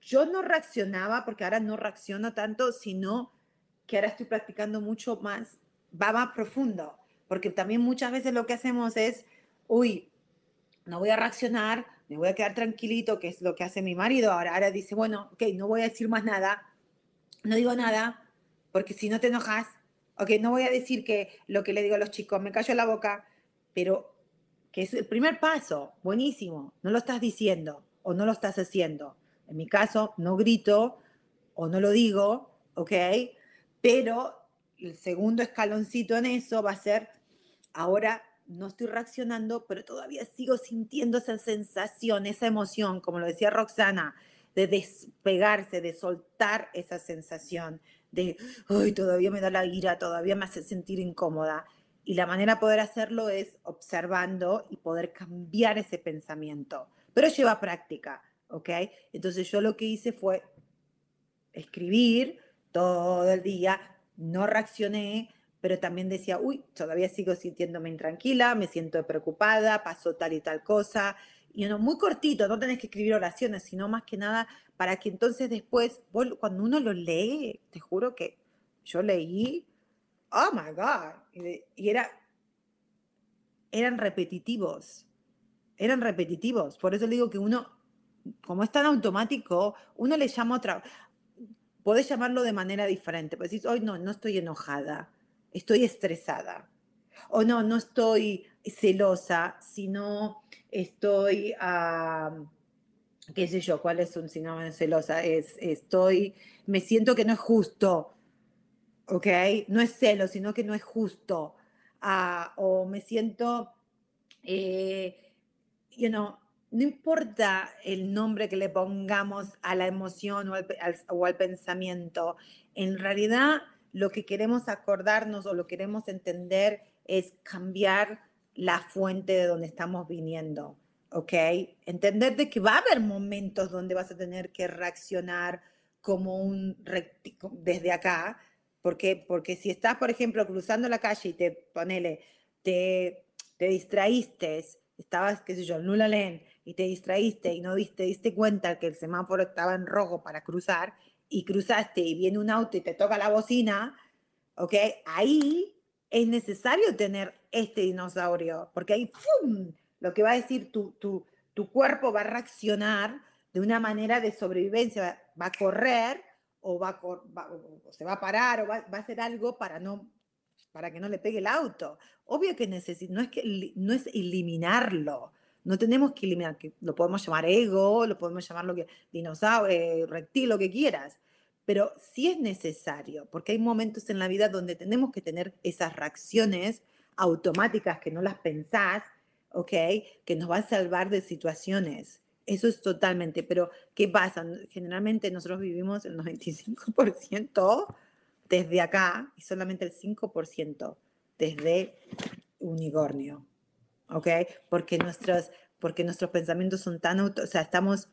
yo no reaccionaba porque ahora no reacciono tanto, sino que ahora estoy practicando mucho más, va más profundo, porque también muchas veces lo que hacemos es, uy, no voy a reaccionar, me voy a quedar tranquilito, que es lo que hace mi marido ahora. Ahora dice, bueno, ok, no voy a decir más nada, no digo nada, porque si no te enojas, ok, no voy a decir que lo que le digo a los chicos, me callo la boca, pero que es el primer paso, buenísimo, no lo estás diciendo o no lo estás haciendo. En mi caso, no grito o no lo digo, ok, pero el segundo escaloncito en eso va a ser, ahora no estoy reaccionando, pero todavía sigo sintiendo esa sensación, esa emoción, como lo decía Roxana, de despegarse, de soltar esa sensación de, ay, todavía me da la ira, todavía me hace sentir incómoda. Y la manera de poder hacerlo es observando y poder cambiar ese pensamiento. Pero lleva práctica, ¿ok? Entonces yo lo que hice fue escribir todo el día, no reaccioné, pero también decía, uy, todavía sigo sintiéndome intranquila, me siento preocupada, pasó tal y tal cosa, y uno muy cortito, no tenés que escribir oraciones, sino más que nada para que entonces después, cuando uno lo lee, te juro que yo leí, oh my God, y, era, eran repetitivos, eran repetitivos. Por eso le digo que uno, como es tan automático, uno le llama otra, podés llamarlo de manera diferente. Pues decís, hoy no, no estoy enojada, estoy estresada. O no, no estoy celosa, sino estoy, qué sé yo, cuál es un sinónimo celosa, es, estoy, me siento que no es justo, ¿ok? No es celo, sino que no es justo. Ah, o me siento, eh, you know, no importa el nombre que le pongamos a la emoción o al, o al pensamiento, en realidad lo que queremos acordarnos o lo que queremos entender es cambiar la fuente de donde estamos viniendo, ¿ok? Entender de que va a haber momentos donde vas a tener que reaccionar como un desde acá, porque, porque si estás, por ejemplo, cruzando la calle y te ponele, te, te distraíste, estabas, qué sé yo, en Lula Len, y te distraíste y no diste, diste cuenta que el semáforo estaba en rojo para cruzar, y cruzaste y viene un auto y te toca la bocina, ¿ok? Ahí es necesario tener este dinosaurio, porque ahí, ¡pum! Lo que va a decir tu, tu, tu cuerpo va a reaccionar de una manera de sobrevivencia, va, a correr o, va, se va a parar o va, va, a hacer algo para, no, para que no le pegue el auto. Obvio que necesita, no es, que, no es eliminarlo, no tenemos que eliminar, que lo podemos llamar ego, lo podemos llamar lo que dinosaurio, eh, reptil, lo que quieras, pero sí es necesario, porque hay momentos en la vida donde tenemos que tener esas reacciones automáticas que no las pensás, ¿ok? Que nos va a salvar de situaciones. Eso es totalmente, pero ¿qué pasa? Generalmente nosotros vivimos el 95% desde acá y solamente el 5% desde unicornio, ¿ok? Porque nuestros, porque nuestros pensamientos son tan, auto, o sea, estamos,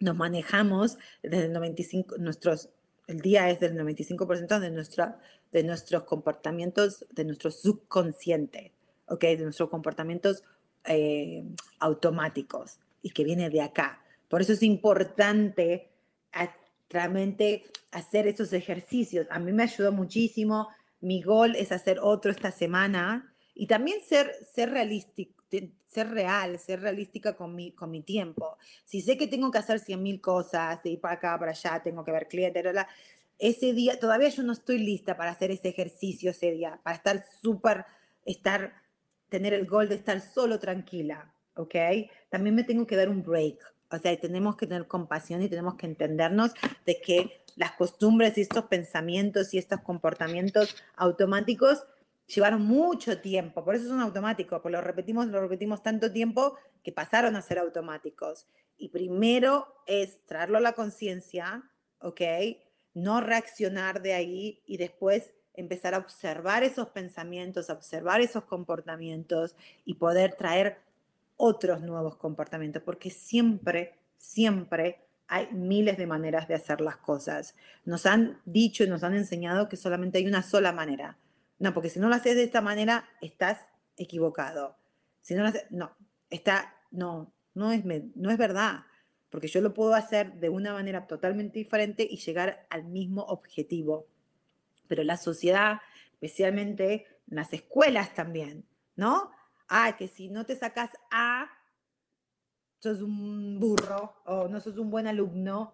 nos manejamos desde el 95, nuestros, el día es del 95% de, nuestra, de nuestros comportamientos, de nuestro subconsciente, ¿ok? De nuestros comportamientos eh, automáticos y que viene de acá. Por eso es importante realmente hacer esos ejercicios. A mí me ayudó muchísimo. Mi gol es hacer otro esta semana y también ser, ser realístico ser real, ser realística con mi, con mi tiempo. Si sé que tengo que hacer 100 mil cosas, de ir para acá, para allá, tengo que ver clientes, ese día, todavía yo no estoy lista para hacer ese ejercicio ese día, para estar súper, estar, tener el gol de estar solo tranquila. ¿Ok? También me tengo que dar un break. O sea, tenemos que tener compasión y tenemos que entendernos de que las costumbres y estos pensamientos y estos comportamientos automáticos llevaron mucho tiempo, por eso son automáticos, porque lo repetimos, lo repetimos tanto tiempo que pasaron a ser automáticos. Y primero es traerlo a la conciencia, ¿ok? No reaccionar de ahí y después empezar a observar esos pensamientos, a observar esos comportamientos y poder traer otros nuevos comportamientos, porque siempre, siempre hay miles de maneras de hacer las cosas. Nos han dicho y nos han enseñado que solamente hay una sola manera. No, porque si no lo haces de esta manera, estás equivocado. Si no lo haces, no, está, no, no es, no es verdad, porque yo lo puedo hacer de una manera totalmente diferente y llegar al mismo objetivo. Pero la sociedad, especialmente en las escuelas también, ¿no? Ah, que si no te sacas A, sos un burro o no sos un buen alumno.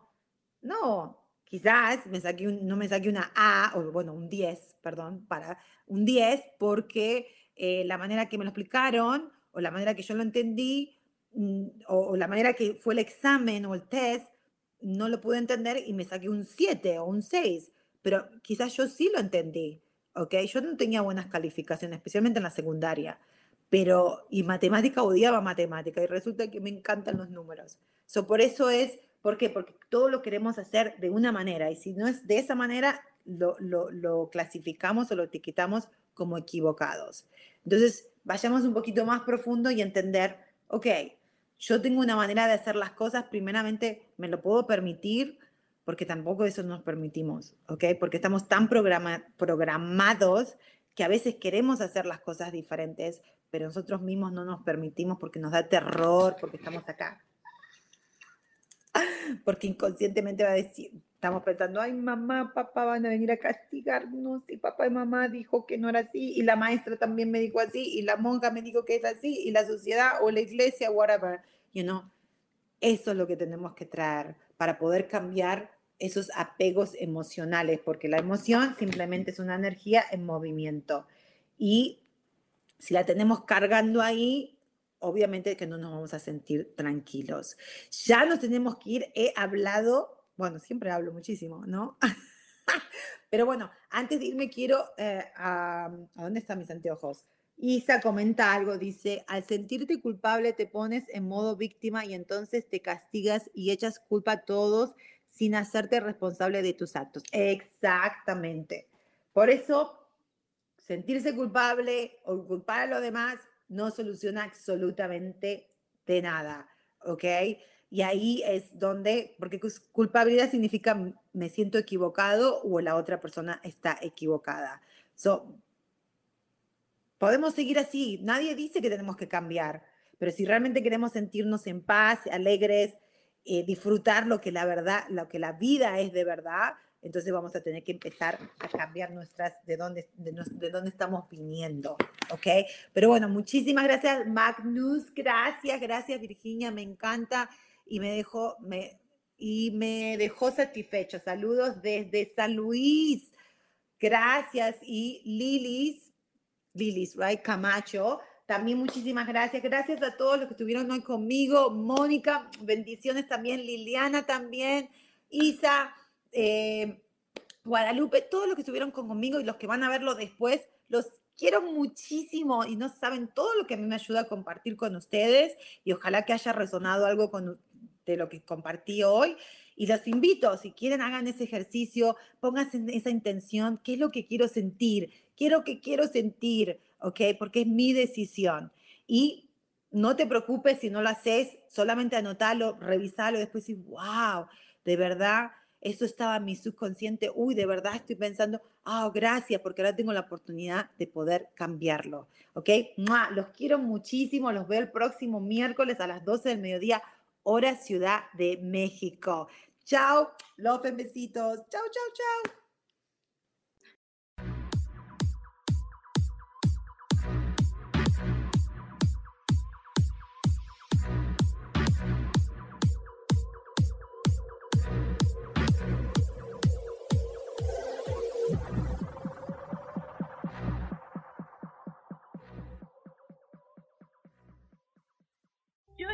No, quizás me saqué no me saqué una A, o bueno, un 10, perdón, para un 10, porque eh, la manera que me lo explicaron o la manera que yo lo entendí mm, o, la manera que fue el examen o el test, no lo pude entender y me saqué un 7 o un 6, pero quizás yo sí lo entendí, ¿ok? Yo no tenía buenas calificaciones, especialmente en la secundaria pero y matemática odiaba matemática y resulta que me encantan los números. So, por eso es, ¿por qué? Porque todo lo queremos hacer de una manera y si no es de esa manera, lo, lo, lo clasificamos o lo etiquetamos como equivocados. Entonces, vayamos un poquito más profundo y entender, ok, yo tengo una manera de hacer las cosas, primeramente me lo puedo permitir, porque tampoco eso nos permitimos, ¿ok? Porque estamos tan programa, programados que a veces queremos hacer las cosas diferentes, pero nosotros mismos no nos permitimos porque nos da terror, porque estamos acá. Porque inconscientemente va a decir, estamos pensando, ay mamá, papá van a venir a castigarnos y papá y mamá dijo que no era así y la maestra también me dijo así y la monja me dijo que es así y la sociedad o la iglesia, whatever, you know. Eso es lo que tenemos que traer para poder cambiar esos apegos emocionales, porque la emoción simplemente es una energía en movimiento y si la tenemos cargando ahí, obviamente que no nos vamos a sentir tranquilos. Ya nos tenemos que ir, he hablado, bueno, siempre hablo muchísimo, ¿no? Pero bueno, antes de irme quiero, eh, a, ¿a dónde están mis anteojos? Isa comenta algo, dice, al sentirte culpable te pones en modo víctima y entonces te castigas y echas culpa a todos sin hacerte responsable de tus actos. Exactamente. Por eso sentirse culpable o culpar a los demás no soluciona absolutamente de nada, ¿ok? Y ahí es donde, porque culpabilidad significa me siento equivocado o la otra persona está equivocada. So, podemos seguir así. Nadie dice que tenemos que cambiar, pero si realmente queremos sentirnos en paz, alegres, eh, disfrutar lo que la verdad, lo que la vida es de verdad, entonces vamos a tener que empezar a cambiar nuestras, de dónde, de, de dónde estamos viniendo, ¿ok? Pero bueno, muchísimas gracias Magnus, gracias, gracias Virginia, me encanta y me dejó, me, y me dejó satisfecho. Saludos desde San Luis, gracias y Lilis, Lilis, right, Camacho. También muchísimas gracias. Gracias a todos los que estuvieron hoy conmigo. Mónica, bendiciones también. Liliana también. Isa, eh, Guadalupe, todos los que estuvieron conmigo y los que van a verlo después, los quiero muchísimo y no saben todo lo que a mí me ayuda a compartir con ustedes y ojalá que haya resonado algo con, de lo que compartí hoy. Y los invito, si quieren, hagan ese ejercicio, pónganse esa intención, ¿qué es lo que quiero sentir? Quiero que quiero sentir, ¿ok? Porque es mi decisión. Y no te preocupes si no lo haces, solamente anotalo, revisalo y después decir, wow, de verdad eso estaba en mi subconsciente, uy, de verdad estoy pensando, ah, gracias, porque ahora tengo la oportunidad de poder cambiarlo, ¿ok? Los quiero muchísimo, los veo el próximo miércoles a las 12 del mediodía, hora Ciudad de México. Chao, los besitos, chao, chao, chao.